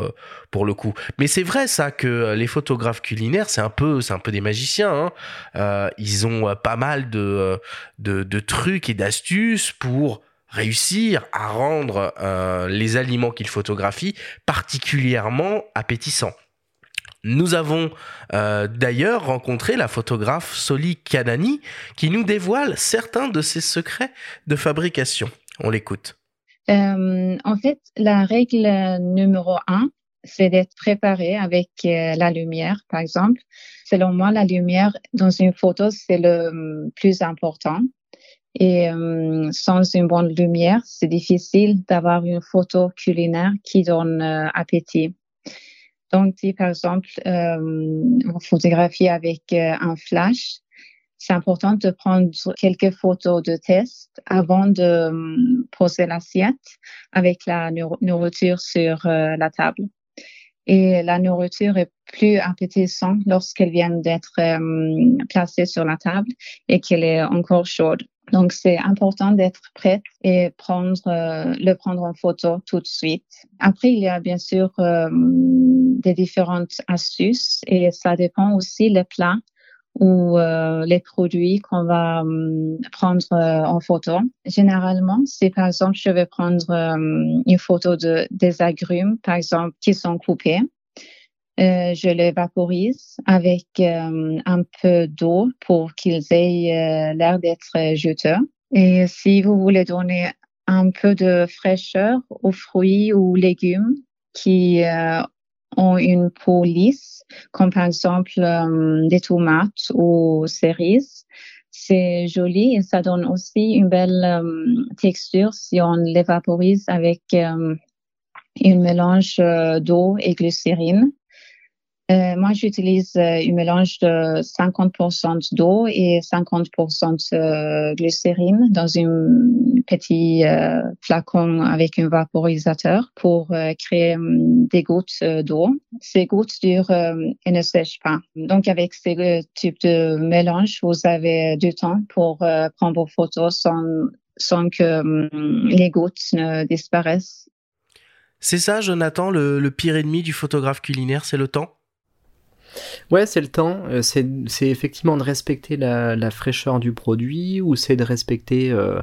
pour le coup. Mais c'est vrai ça que les photographes culinaires c'est un peu c'est un peu des magiciens. Hein. ils ont pas mal de de, trucs et d'astuces pour réussir à rendre euh, les aliments qu'il photographie particulièrement appétissants. Nous avons euh, d'ailleurs rencontré la photographe Soli Kanani qui nous dévoile certains de ses secrets de fabrication. On l'écoute. Euh, en fait, la règle numéro un, c'est d'être préparé avec la lumière, par exemple. Selon moi, la lumière dans une photo, c'est le plus important. Et euh, sans une bonne lumière, c'est difficile d'avoir une photo culinaire qui donne euh, appétit. Donc, si par exemple, euh, vous photographiez avec euh, un flash, c'est important de prendre quelques photos de test avant de poser l'assiette avec la nourriture sur la table. Et la nourriture est plus appétissante lorsqu'elle vient d'être placée sur la table et qu'elle est encore chaude. Donc, c'est important d'être prête et prendre, euh, le prendre en photo tout de suite. Après, il y a bien sûr euh, des différentes astuces et ça dépend aussi les plats ou euh, les produits qu'on va prendre en photo. Généralement, si par exemple je vais prendre une photo de des agrumes, par exemple, qui sont coupés, euh, je les vaporise avec euh, un peu d'eau pour qu'ils aient euh, l'air d'être juteux. Et si vous voulez donner un peu de fraîcheur aux fruits ou légumes qui ont une peau lisse, comme par exemple des tomates ou cerises, c'est joli et ça donne aussi une belle texture si on les vaporise avec un mélange d'eau et glycérine. Euh, moi, j'utilise euh, un mélange de 50% d'eau et 50% de glycérine dans un petit euh, flacon avec un vaporisateur pour créer des gouttes d'eau. Ces gouttes durent et ne sèchent pas. Donc, avec ce type de mélange, vous avez du temps pour prendre vos photos sans, sans que les gouttes ne disparaissent. C'est ça, Jonathan, le pire ennemi du photographe culinaire, c'est le temps? Ouais, c'est le temps. Euh, c'est effectivement de respecter la, fraîcheur du produit ou c'est de respecter euh,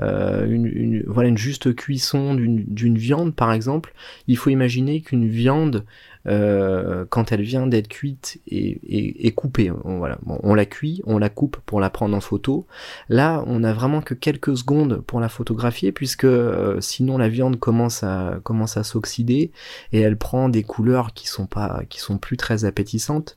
euh, voilà, une juste cuisson d'une viande, par exemple. Il faut imaginer qu'une viande, euh, quand elle vient d'être cuite et, et, coupée. On, voilà, on la cuit, on la coupe pour la prendre en photo. Là, on a vraiment que quelques secondes pour la photographier puisque euh, sinon la viande commence à commence à s'oxyder et elle prend des couleurs qui sont pas qui sont plus très appétissantes.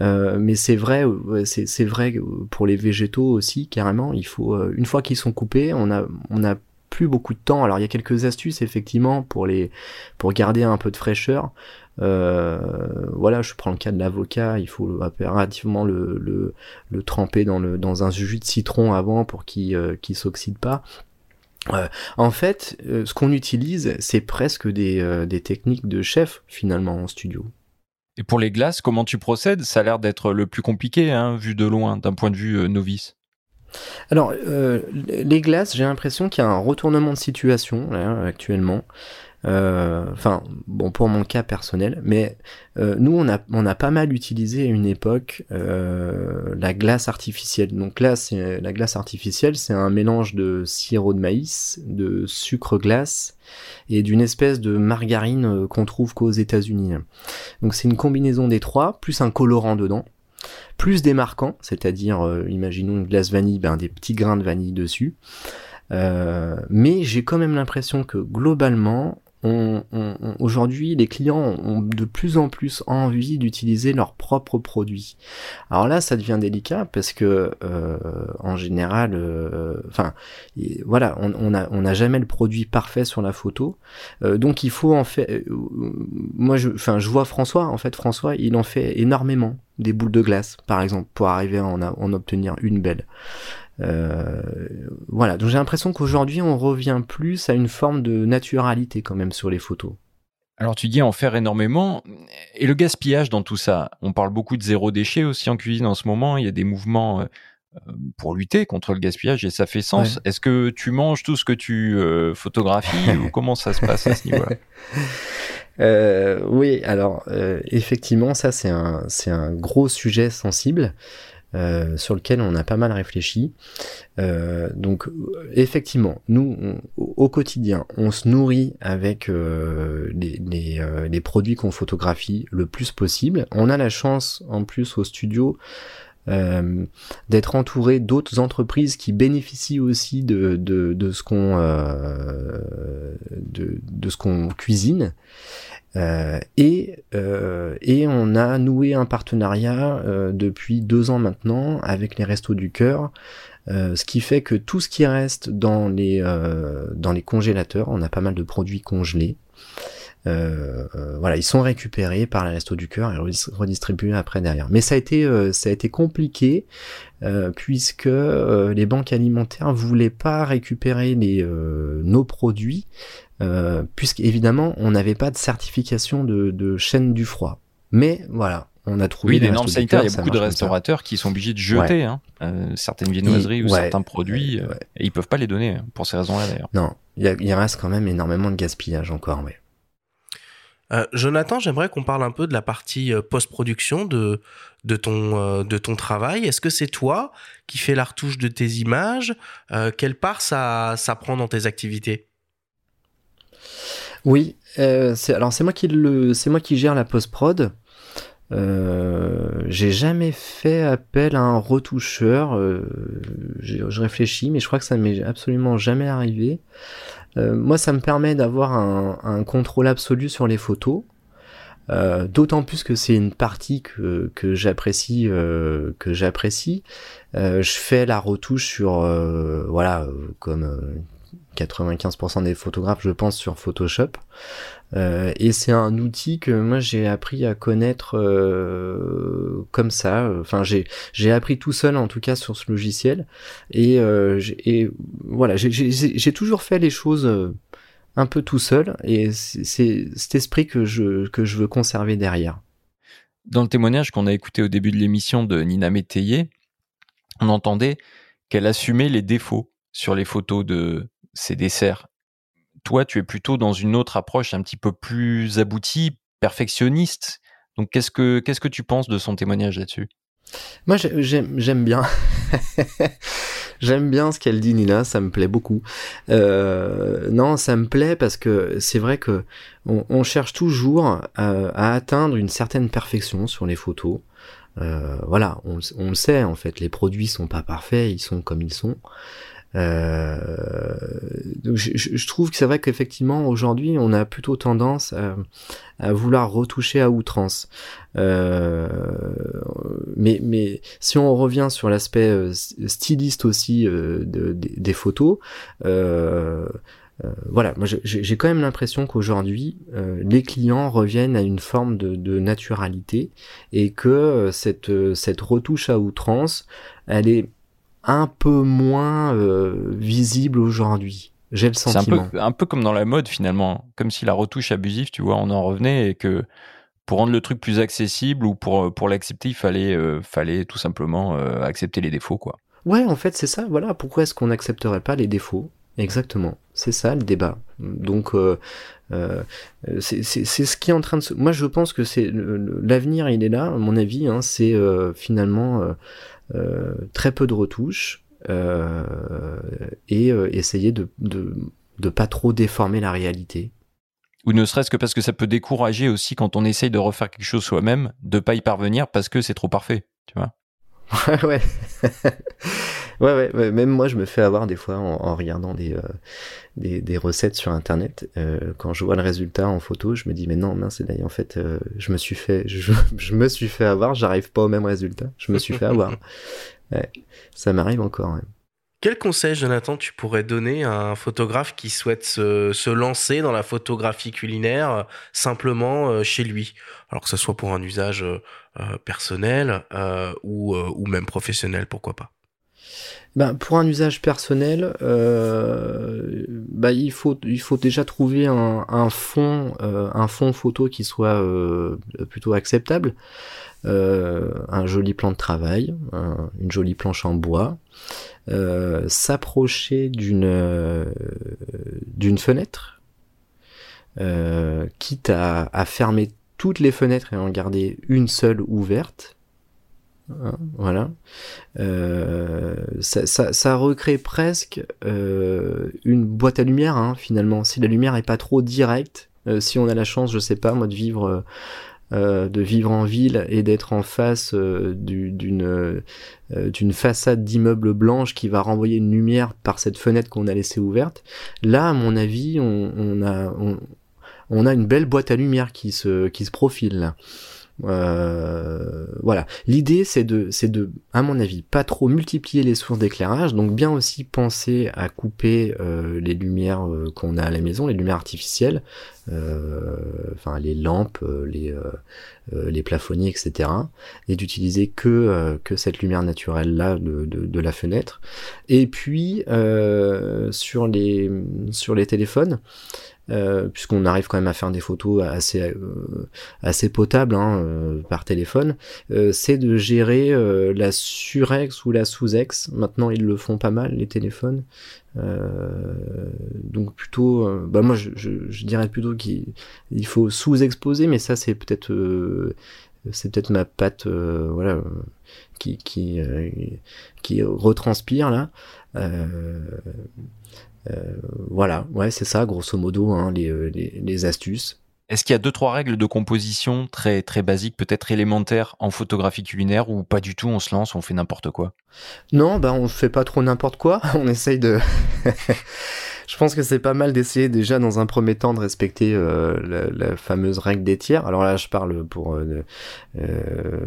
Euh, mais c'est vrai, c'est vrai pour les végétaux aussi carrément. Il faut une fois qu'ils sont coupés, on a on a plus beaucoup de temps. Alors il y a quelques astuces effectivement pour les pour garder un peu de fraîcheur. Euh, voilà, je prends le cas de l'avocat, il faut impérativement le, le, le, tremper dans, le, dans un jus de citron avant pour qu'il euh, s'oxyde pas. Euh, en fait, euh, ce qu'on utilise, c'est presque des, des techniques de chef finalement en studio. Et pour les glaces, comment tu procèdes? Ça a l'air d'être le plus compliqué, hein, vu de loin, d'un point de vue novice. Alors, les glaces, j'ai l'impression qu'il y a un retournement de situation là, actuellement. Euh, enfin, bon, pour mon cas personnel, mais euh, nous, on a, on a pas mal utilisé à une époque euh, la glace artificielle. Donc là, c'est la glace artificielle, c'est un mélange de sirop de maïs, de sucre glace et d'une espèce de margarine qu'on trouve qu'aux États-Unis. Donc c'est une combinaison des trois, plus un colorant dedans plus des marquants, c'est-à-dire, imaginons une glace vanille, ben, des petits grains de vanille dessus. mais j'ai quand même l'impression que globalement, aujourd'hui, les clients ont de plus en plus envie d'utiliser leurs propres produits. Alors là, ça devient délicat parce que, euh, en général, euh, enfin, voilà, on n'a jamais le produit parfait sur la photo, euh, donc il faut en fait. moi, je, enfin, je vois François. En fait, François, il en fait énormément des boules de glace, par exemple, pour arriver à en obtenir une belle. Euh, voilà, donc j'ai l'impression qu'aujourd'hui on revient plus à une forme de naturalité quand même sur les photos. Alors tu dis en faire énormément, et le gaspillage dans tout ça, on parle beaucoup de zéro déchet aussi en cuisine en ce moment, il y a des mouvements euh, pour lutter contre le gaspillage et ça fait sens. Est-ce que tu manges tout ce que tu euh, photographies ou comment ça se passe à ce niveau-là? Oui, alors effectivement ça c'est un, c'est un gros sujet sensible. Euh, sur lequel on a pas mal réfléchi. Euh, donc effectivement, nous, au quotidien, on se nourrit avec euh, les, les, produits qu'on photographie le plus possible. On a la chance, en plus, au studio, d'être entouré d'autres entreprises qui bénéficient aussi de, de, de ce qu'on de, de, ce qu'on cuisine euh, et, euh, et on a noué un partenariat euh, depuis deux ans maintenant avec les Restos du Cœur, ce qui fait que tout ce qui reste dans les, dans les congélateurs, on a pas mal de produits congelés. Voilà, ils sont récupérés par les Restos du Cœur et redistribués après derrière. Mais ça a été, ça a été compliqué puisque les banques alimentaires voulaient pas récupérer les, nos produits euh, puisqu'évidemment on n'avait pas de certification de, chaîne du froid. Mais voilà, on a trouvé oui, des normes sanitaires. Il y a beaucoup de restaurateurs qui sont obligés de jeter hein, euh, certaines viennoiseries ou certains produits, euh, et ils peuvent pas les donner hein, pour ces raisons-là d'ailleurs. Non, il, reste quand même énormément de gaspillage encore, oui. Jonathan, j'aimerais qu'on parle un peu de la partie post-production de, de, ton, travail. Est-ce que c'est toi qui fais la retouche de tes images? Quelle part ça, ça prend dans tes activités? Oui, euh, alors c'est moi qui gère la post prod. Euh, j'ai jamais fait appel à un retoucheur. Euh, je réfléchis, mais je crois que ça m'est absolument jamais arrivé. Euh, moi, ça me permet d'avoir un, un, contrôle absolu sur les photos. Euh, d'autant plus que c'est une partie que, que j'apprécie euh, que j'apprécie je fais la retouche sur voilà comme 95% des photographes, je pense, sur Photoshop. Euh, et c'est un outil que moi j'ai appris à connaître euh, comme ça. Enfin, j'ai j'ai appris tout seul en tout cas sur ce logiciel. Et, euh, voilà, j'ai toujours fait les choses un peu tout seul. Et c'est cet esprit que je que je veux conserver derrière. Dans le témoignage qu'on a écouté au début de l'émission de Nina Métayer, on entendait qu'elle assumait les défauts sur les photos de ces desserts. Toi, tu es plutôt dans une autre approche un petit peu plus aboutie, perfectionniste. Donc, qu'est-ce que, que tu penses de son témoignage là-dessus? Moi, j'aime bien. j'aime bien ce qu'elle dit, Nina. Ça me plaît beaucoup. Euh, non, ça me plaît parce que c'est vrai que on, cherche toujours à, atteindre une certaine perfection sur les photos. Euh, voilà, on, on, le sait en fait, les produits sont pas parfaits, ils sont comme ils sont. Euh, donc je, je, trouve que c'est vrai qu'effectivement aujourd'hui on a plutôt tendance à, à vouloir retoucher à outrance. Euh, mais, mais si on revient sur l'aspect euh, styliste aussi euh, de, des photos, euh, voilà, moi j'ai quand même l'impression qu'aujourd'hui les clients reviennent à une forme de, de naturalité et que cette, cette retouche à outrance, elle est un peu moins euh, visible aujourd'hui. J'ai le sentiment. C'est un peu, comme dans la mode finalement, comme si la retouche abusive, tu vois, on en revenait et que pour rendre le truc plus accessible ou pour pour l'accepter, il fallait euh, fallait tout simplement euh, accepter les défauts quoi. Ouais, en fait, c'est ça. Voilà, pourquoi est-ce qu'on n'accepterait pas les défauts? Exactement, c'est ça le débat. Donc euh, c'est ce qui est en train de se... Moi je pense que c'est l'avenir il est là, à mon avis, hein, c'est finalement très peu de retouches euh, et euh, essayer de, de, pas trop déformer la réalité ou ne serait-ce que parce que ça peut décourager aussi quand on essaye de refaire quelque chose soi-même, de pas y parvenir parce que c'est trop parfait, tu vois. ouais. Ouais, ouais, même moi, je me fais avoir des fois en, regardant des, des, des, recettes sur Internet. quand je vois le résultat en photo, je me dis, mais non, mince, en fait, je me suis fait, je, je me suis fait avoir, j'arrive pas au même résultat. Je me suis fait avoir. Ouais, ça m'arrive encore. Quel conseil, Jonathan, tu pourrais donner à un photographe qui souhaite se, lancer dans la photographie culinaire euh, simplement euh, chez lui? Alors que ce soit pour un usage euh, personnel ou, ou même professionnel, pourquoi pas ben, pour un usage personnel, ben, il faut il faut déjà trouver un, un fond un fond photo qui soit plutôt acceptable. Euh, un joli plan de travail, une jolie planche en bois, euh, s'approcher d'une euh, d'une fenêtre, quitte à, à, fermer toutes les fenêtres et en garder une seule ouverte. Hein, voilà. Ça, ça, recrée presque une boîte à lumière, hein, finalement. Si la lumière est pas trop directe, si on a la chance, je sais pas, moi, de vivre euh, de vivre en ville et d'être en face euh, d'une euh, d'une façade d'immeuble blanche qui va renvoyer une lumière par cette fenêtre qu'on a laissée ouverte. Là, à mon avis, on, a on, a une belle boîte à lumière qui se qui se profile. Euh, voilà. L'idée, c'est de, c'est de, à mon avis, pas trop multiplier les sources d'éclairage, donc bien aussi penser à couper euh, les lumières euh, qu'on a à la maison, les lumières artificielles, enfin les lampes, les les plafonniers, etc. Et d'utiliser que que cette lumière naturelle là de, de, de la fenêtre. Et puis sur les sur les téléphones. Euh, puisqu'on arrive quand même à faire des photos assez euh, assez potables hein, euh, par téléphone, c'est de gérer la surex ou la sous-ex. Maintenant, ils le font pas mal les téléphones. donc plutôt, bah moi je, dirais plutôt qu'il faut sous-exposer, mais ça c'est peut-être c'est peut-être ma patte voilà qui qui qui retranspire là voilà, ouais, c'est ça, grosso modo, hein, euh, les, les, astuces. Est-ce qu'il y a deux trois règles de composition très très basiques, peut-être élémentaires en photographie culinaire ou pas du tout On se lance, on fait n'importe quoi? Non, bah on fait pas trop n'importe quoi. On essaye de. Je pense que c'est pas mal d'essayer déjà dans un premier temps de respecter euh, la, fameuse règle des tiers. Alors là, je parle pour euh,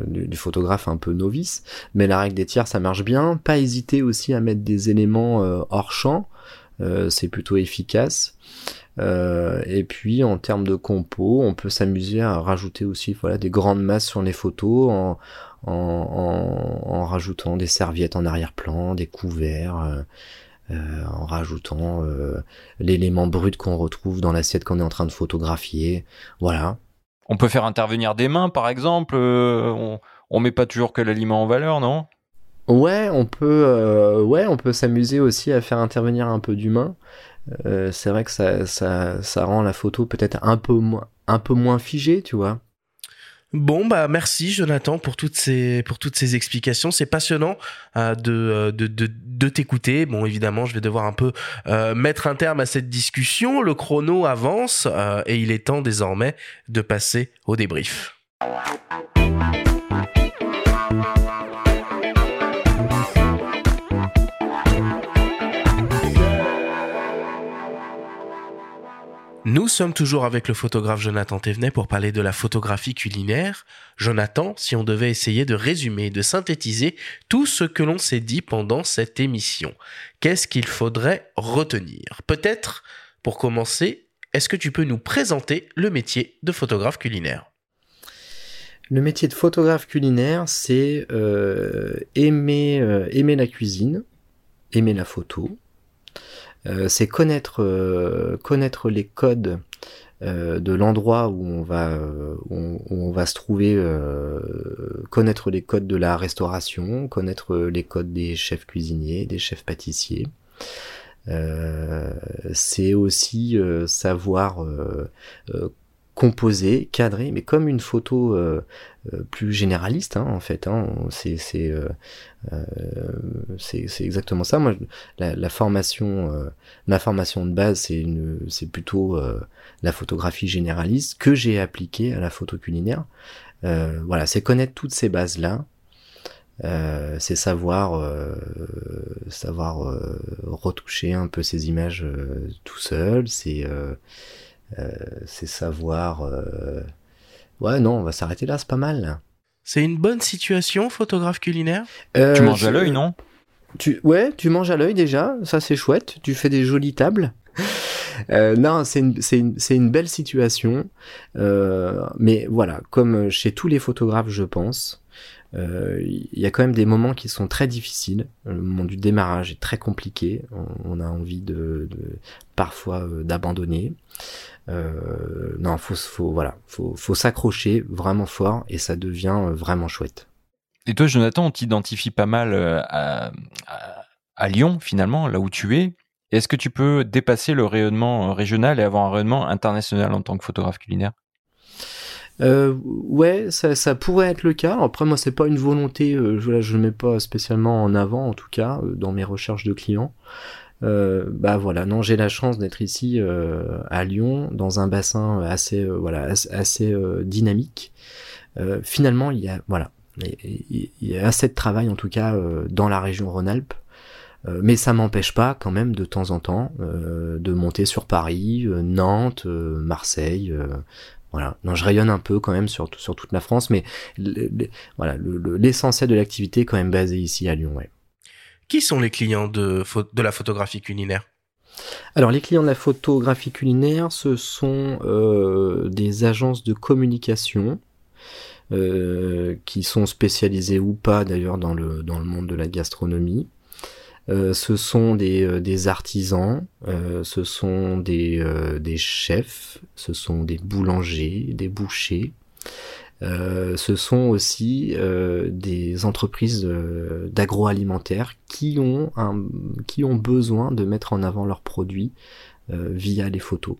du, du, photographe un peu novice, mais la règle des tiers, ça marche bien. Pas hésiter aussi à mettre des éléments hors champ. Euh, c'est plutôt efficace. Euh, et puis en termes de compo, on peut s'amuser à rajouter aussi voilà des grandes masses sur les photos en, en, rajoutant des serviettes en arrière-plan, des couverts, euh, en rajoutant l'élément brut qu'on retrouve dans l'assiette qu'on est en train de photographier. Voilà. On peut faire intervenir des mains, par exemple. on, on met pas toujours que l'aliment en valeur, non? Ouais, on peut, euh, ouais, on peut s'amuser aussi à faire intervenir un peu d'humain. Euh, c'est vrai que ça, ça, ça rend la photo peut-être un peu moins, un peu moins figée, tu vois. Bon bah merci Jonathan pour toutes ces pour toutes ces explications. C'est passionnant euh, de, de, de, de t'écouter. Bon évidemment je vais devoir un peu mettre un terme à cette discussion. Le chrono avance et il est temps désormais de passer au débrief. Nous sommes toujours avec le photographe Jonathan Thévenet pour parler de la photographie culinaire. Jonathan, si on devait essayer de résumer, de synthétiser tout ce que l'on s'est dit pendant cette émission, qu'est-ce qu'il faudrait retenir? Peut-être, pour commencer, est-ce que tu peux nous présenter le métier de photographe culinaire? Le métier de photographe culinaire, c'est euh, aimer, euh, aimer la cuisine, aimer la photo, c'est connaître, euh, connaître les codes euh, de l'endroit où on va où on, va se trouver, connaître les codes de la restauration, connaître les codes des chefs cuisiniers, des chefs pâtissiers. c'est aussi savoir composé, cadré, mais comme une photo euh, euh, plus généraliste, hein, en fait. Hein, c'est c'est euh, c'est exactement ça. Moi, la, la formation, ma formation de base, c'est une, c'est plutôt la photographie généraliste que j'ai appliquée à la photo culinaire. voilà, c'est connaître toutes ces bases là. Euh, c'est savoir euh, savoir euh, retoucher un peu ces images tout seul. C'est c'est savoir. Ouais, non, on va s'arrêter là. C'est pas mal. C'est une bonne situation, photographe culinaire? tu manges à l'œil, non? Tu, ouais, tu manges à l'œil déjà, ça c'est chouette. Tu fais des jolies tables. Euh, non, c'est une, une, une, belle situation. Euh, mais voilà, comme chez tous les photographes, je pense, euh, il y a quand même des moments qui sont très difficiles. Le moment du démarrage est très compliqué. On, a envie de, parfois euh, d'abandonner. Euh, non, faut, faut voilà, faut, s'accrocher vraiment fort et ça devient euh, vraiment chouette. Et toi, Jonathan, on t'identifie pas mal à, Lyon finalement, là où tu es. Est-ce que tu peux dépasser le rayonnement euh, régional et avoir un rayonnement international en tant que photographe culinaire? Euh, ouais, ça, ça, pourrait être le cas. Après, moi, c'est pas une volonté. Euh, je, je mets pas spécialement en avant, en tout cas, euh, dans mes recherches de clients. Euh, bah voilà, non, j'ai la chance d'être ici à Lyon, dans un bassin assez, voilà, assez, dynamique. finalement, il y a, voilà, il y a assez de travail, en tout cas, dans la région Rhône-Alpes. Euh, mais ça m'empêche pas quand même de temps en temps euh, de monter sur Paris, euh, Nantes, Marseille. Voilà. Non, je rayonne un peu quand même sur, sur toute la France, mais voilà, l'essentiel de l'activité est quand même basé ici à Lyon. Ouais. Qui sont les clients de, de la photographie culinaire? Alors les clients de la photographie culinaire, ce sont des agences de communication qui sont spécialisées ou pas d'ailleurs dans le, dans le monde de la gastronomie, euh, ce sont des, euh, artisans, euh, ce sont des, chefs, ce sont des boulangers, des bouchers. ce sont aussi des entreprises d'agroalimentaire qui ont qui ont besoin de mettre en avant leurs produits via les photos.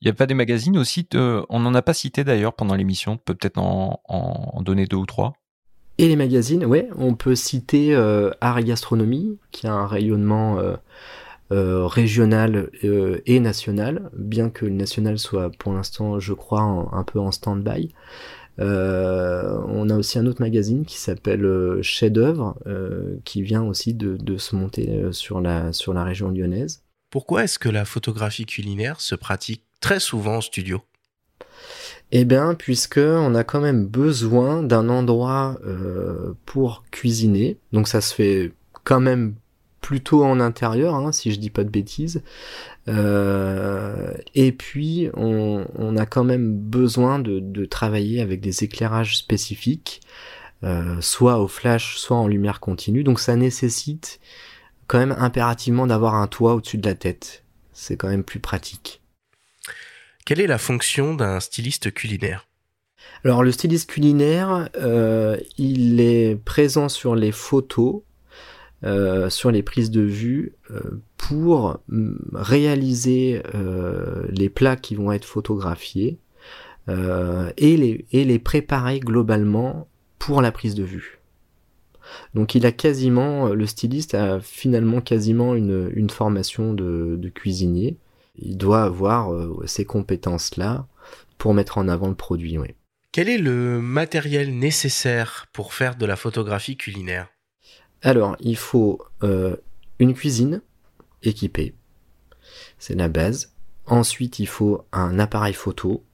Il n'y a pas des magazines aussi, on n'en a pas cité d'ailleurs pendant l'émission, peut-être en, en donner deux ou trois? Et les magazines, ouais, on peut citer euh, Art et Gastronomie, qui a un rayonnement euh, euh, régional et national, bien que le national soit pour l'instant, je crois, un peu en stand-by. on a aussi un autre magazine qui s'appelle Chef d'œuvre, qui vient aussi de, se monter sur la région lyonnaise. Pourquoi est-ce que la photographie culinaire se pratique très souvent en studio? Eh bien, puisque on a quand même besoin d'un endroit euh, pour cuisiner, donc ça se fait quand même plutôt en intérieur, hein, si je dis pas de bêtises. Euh, et puis, on, a quand même besoin de, travailler avec des éclairages spécifiques, euh, soit au flash, soit en lumière continue. Donc, ça nécessite quand même impérativement d'avoir un toit au-dessus de la tête. C'est quand même plus pratique. Quelle est la fonction d'un styliste culinaire? Alors le styliste culinaire, euh, il est présent sur les photos, euh, sur les prises de vue, euh, pour réaliser les plats qui vont être photographiés et, les, préparer globalement pour la prise de vue. Donc il a quasiment, le styliste a finalement quasiment une, formation de cuisinier il doit avoir euh, ces compétences-là pour mettre en avant le produit. Oui. Quel est le matériel nécessaire pour faire de la photographie culinaire? Alors, il faut euh, une cuisine équipée, c'est la base. Ensuite, il faut un appareil photo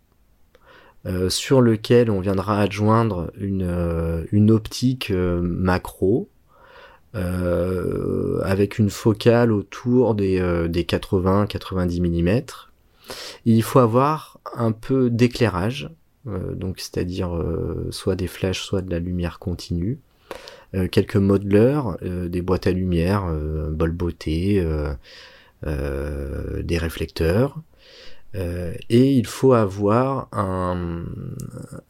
euh, sur lequel on viendra adjoindre une, une optique macro euh, avec une focale autour des, euh, des 80-90 mm. Il faut avoir un peu d'éclairage, euh, donc c'est-à-dire soit des flashs, soit de la lumière continue. quelques modeleurs, des boîtes à lumière, bol beauté, des réflecteurs. Euh, et il faut avoir un,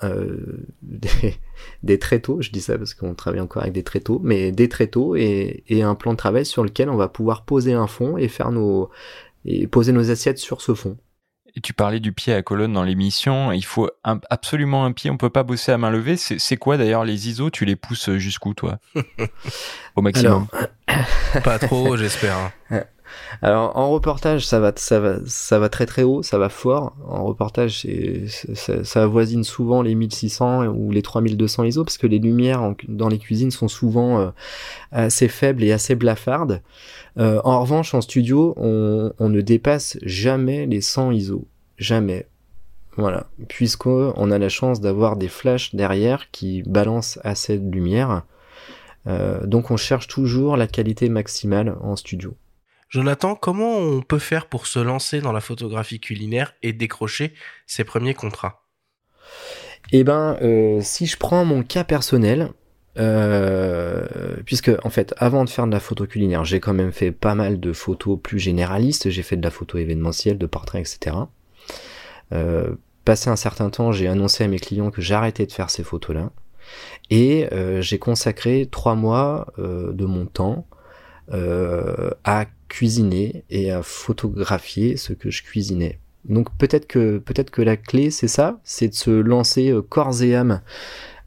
euh, des, des, tréteaux, je dis ça parce qu'on travaille encore avec des tréteaux, mais des tréteaux et, et, un plan de travail sur lequel on va pouvoir poser un fond et faire nos et poser nos assiettes sur ce fond. Et tu parlais du pied à colonne dans l'émission. Il faut absolument un pied. On peut pas bosser à main levée. C'est quoi d'ailleurs les ISO? Tu les pousses jusqu'où toi? Au maximum. pas trop, j'espère. Alors en reportage, ça va, ça va, ça va très très haut, ça va fort. En reportage, ça, ça avoisine souvent les 1600 ou les 3200 ISO parce que les lumières dans les cuisines sont souvent euh, assez faibles et assez blafardes. Euh, en revanche, en studio, on, on, ne dépasse jamais les 100 ISO, jamais. Voilà, puisqu'on a la chance d'avoir des flashs derrière qui balancent assez de lumière. Euh, donc on cherche toujours la qualité maximale en studio. Jonathan, comment on peut faire pour se lancer dans la photographie culinaire et décrocher ses premiers contrats? Eh ben, euh, si je prends mon cas personnel, euh, puisque en fait, avant de faire de la photo culinaire, j'ai quand même fait pas mal de photos plus généralistes. J'ai fait de la photo événementielle, de portraits, etc. Euh, passé un certain temps, j'ai annoncé à mes clients que j'arrêtais de faire ces photos-là. Et euh, j'ai consacré trois mois de mon temps à cuisiner et à photographier ce que je cuisinais. Donc peut-être que la clé c'est ça, c'est de se lancer euh, corps et âme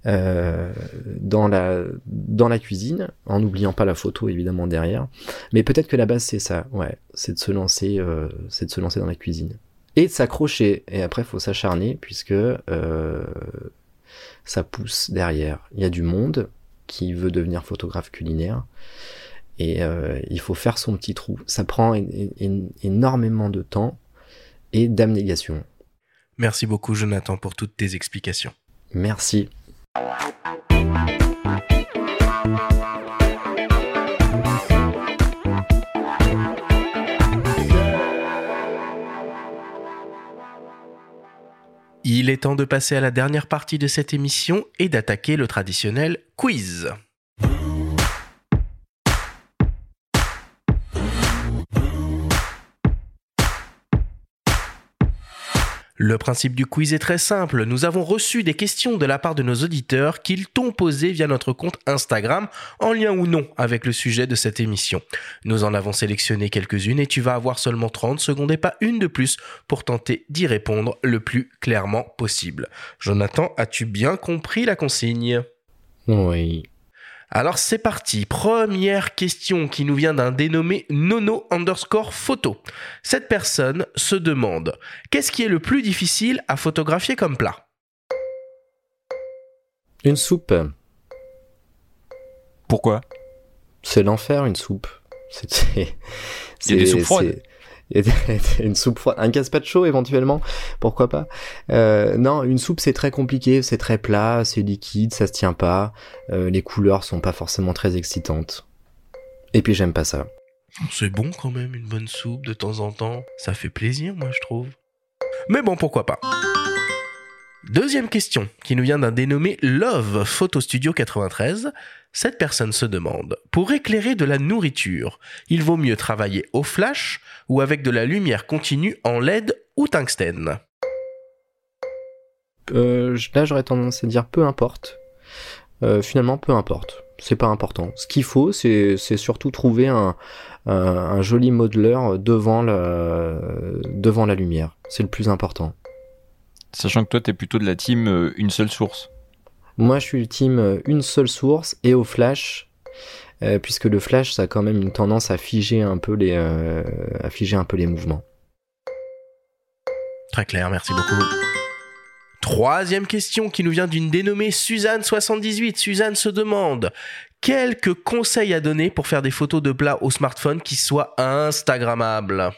euh, dans la cuisine, en n'oubliant pas la photo évidemment derrière. Mais peut-être que la base c'est ça, ouais, c'est de se lancer, euh, c'est de se lancer dans la cuisine et de s'accrocher. Et après faut s'acharner puisque ça pousse derrière. Il y a du monde qui veut devenir photographe culinaire et euh, il faut faire son petit trou. Ça prend énormément de temps et d'abnégation. Merci beaucoup Jonathan pour toutes tes explications. Merci. Il est temps de passer à la dernière partie de cette émission et d'attaquer le traditionnel quiz. Le principe du quiz est très simple. Nous avons reçu des questions de la part de nos auditeurs qu'ils t'ont posées via notre compte Instagram, en lien ou non avec le sujet de cette émission. Nous en avons sélectionné quelques-unes et tu vas avoir seulement 30 secondes et pas une de plus pour tenter d'y répondre le plus clairement possible. Jonathan, as-tu bien compris la consigne? Oui. Alors c'est parti, première question qui nous vient d'un dénommé Nono underscore photo. Cette personne se demande, qu'est-ce qui est le plus difficile à photographier comme plat? Une soupe. Pourquoi? C'est l'enfer une soupe. C'est, Il y a des soupes froides. une soupe froide, un gazpacho éventuellement, pourquoi pas. Euh, non, une soupe c'est très compliqué, c'est très plat, c'est liquide, ça se tient pas, euh, les couleurs sont pas forcément très excitantes. Et puis j'aime pas ça. C'est bon quand même une bonne soupe de temps en temps, ça fait plaisir moi je trouve. Mais bon pourquoi pas. Deuxième question, qui nous vient d'un dénommé Love Photo Studio 93. Cette personne se demande, pour éclairer de la nourriture, il vaut mieux travailler au flash ou avec de la lumière continue en LED ou tungstène? Euh, Là, j'aurais tendance à dire peu importe. Euh, finalement, peu importe. C'est pas important. Ce qu'il faut, c'est surtout trouver un, joli modeleur devant la lumière. C'est le plus important. Sachant que toi, tu es plutôt de la team euh, une seule source. Moi, je suis le team euh, une seule source et au flash, euh, puisque le flash, ça a quand même une tendance à figer un peu les, à figer un peu les mouvements. Très clair, merci beaucoup. Troisième question qui nous vient d'une dénommée Suzanne78. Suzanne se demande quelques conseils à donner pour faire des photos de plats au smartphone qui soient Instagrammables?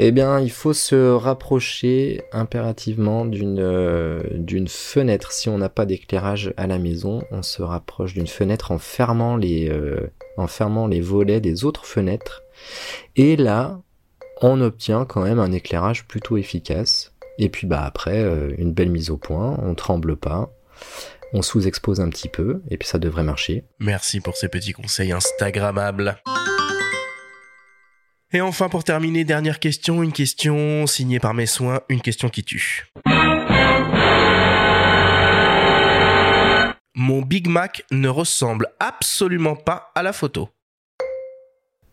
Eh bien, il faut se rapprocher impérativement d'une euh, d'une fenêtre. Si on n'a pas d'éclairage à la maison, on se rapproche d'une fenêtre en fermant les euh, en fermant les volets des autres fenêtres. Et là, on obtient quand même un éclairage plutôt efficace. Et puis bah après, euh, une belle mise au point, on tremble pas, on sous-expose un petit peu, et puis ça devrait marcher. Merci pour ces petits conseils Instagrammables. Et enfin, pour terminer, dernière question, une question signée par mes soins, une question qui tue. Mon Big Mac ne ressemble absolument pas à la photo.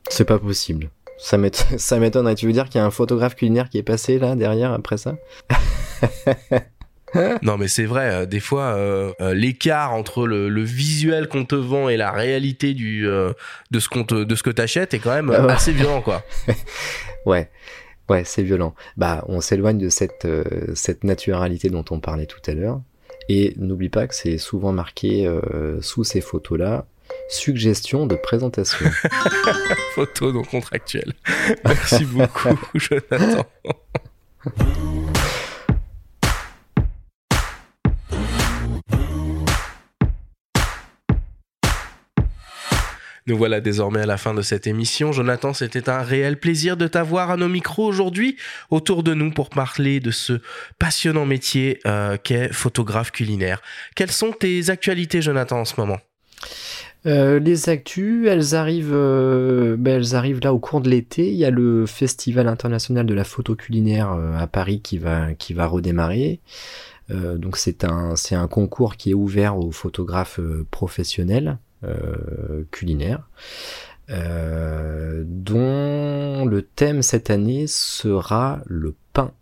C'est pas possible. Ça m'étonnerait. Tu veux dire qu'il y a un photographe culinaire qui est passé là derrière après ça? non, mais c'est vrai. Euh, des fois, euh, euh, l'écart entre le, visuel qu'on te vend et la réalité du de ce qu'on de ce que t'achètes est quand même assez violent, quoi. ouais. Ouais, c'est violent. Bah, on s'éloigne de cette cette naturalité dont on parlait tout à l'heure. Et n'oublie pas que c'est souvent marqué sous ces photos-là suggestion de présentation. Photo non contractuelle. Merci beaucoup, Jonathan. Nous voilà désormais à la fin de cette émission. Jonathan, c'était un réel plaisir de t'avoir à nos micros aujourd'hui autour de nous pour parler de ce passionnant métier euh, qu'est photographe culinaire. Quelles sont tes actualités, Jonathan, en ce moment? Euh, les actus, elles arrivent, euh, ben, elles arrivent là au cours de l'été. Il y a le Festival international de la photo culinaire à Paris qui va qui va redémarrer. donc c'est un c'est un concours qui est ouvert aux photographes professionnels. Euh, culinaire, euh, dont le thème cette année sera le pain.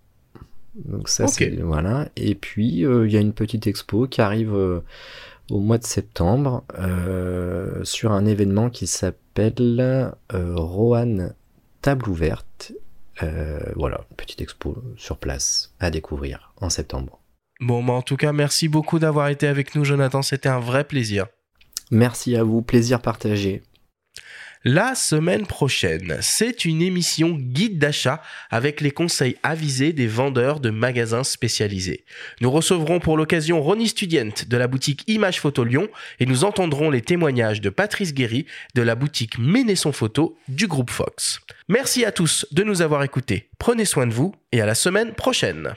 Donc ça c'est voilà. Et puis euh, il y a une petite expo qui arrive au mois de septembre sur un événement qui s'appelle Rohan Table ouverte. voilà, une petite expo sur place à découvrir en septembre. Bon, bah en tout cas, merci beaucoup d'avoir été avec nous, Jonathan. C'était un vrai plaisir. Merci à vous, plaisir partagé. La semaine prochaine, c'est une émission guide d'achat avec les conseils avisés des vendeurs de magasins spécialisés. Nous recevrons pour l'occasion Ronnie Studient de la boutique Image Photo Lyon et nous entendrons les témoignages de Patrice Guéry de la boutique Ménesson Photo du groupe Fox. Merci à tous de nous avoir écoutés. Prenez soin de vous et à la semaine prochaine.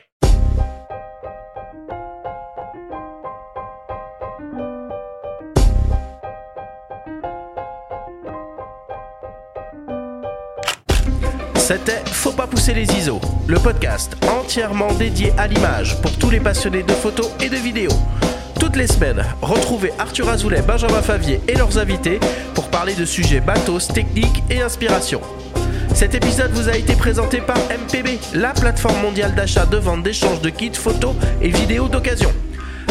C'était Faut pas pousser les ISO, le podcast entièrement dédié à l'image pour tous les passionnés de photos et de vidéos. Toutes les semaines, retrouvez Arthur Azoulay, Benjamin Favier et leurs invités pour parler de sujets bateaux, techniques et inspiration. Cet épisode vous a été présenté par MPB, la plateforme mondiale d'achat, de vente, d'échange de kits photos et vidéos d'occasion.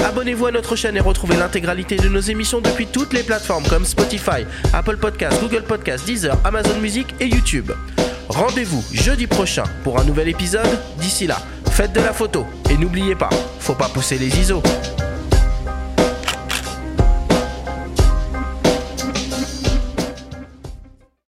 Abonnez-vous à notre chaîne et retrouvez l'intégralité de nos émissions depuis toutes les plateformes comme Spotify, Apple Podcasts, Google Podcasts, Deezer, Amazon Music et YouTube. Rendez-vous jeudi prochain pour un nouvel épisode. D'ici là, faites de la photo et n'oubliez pas, faut pas pousser les ISO.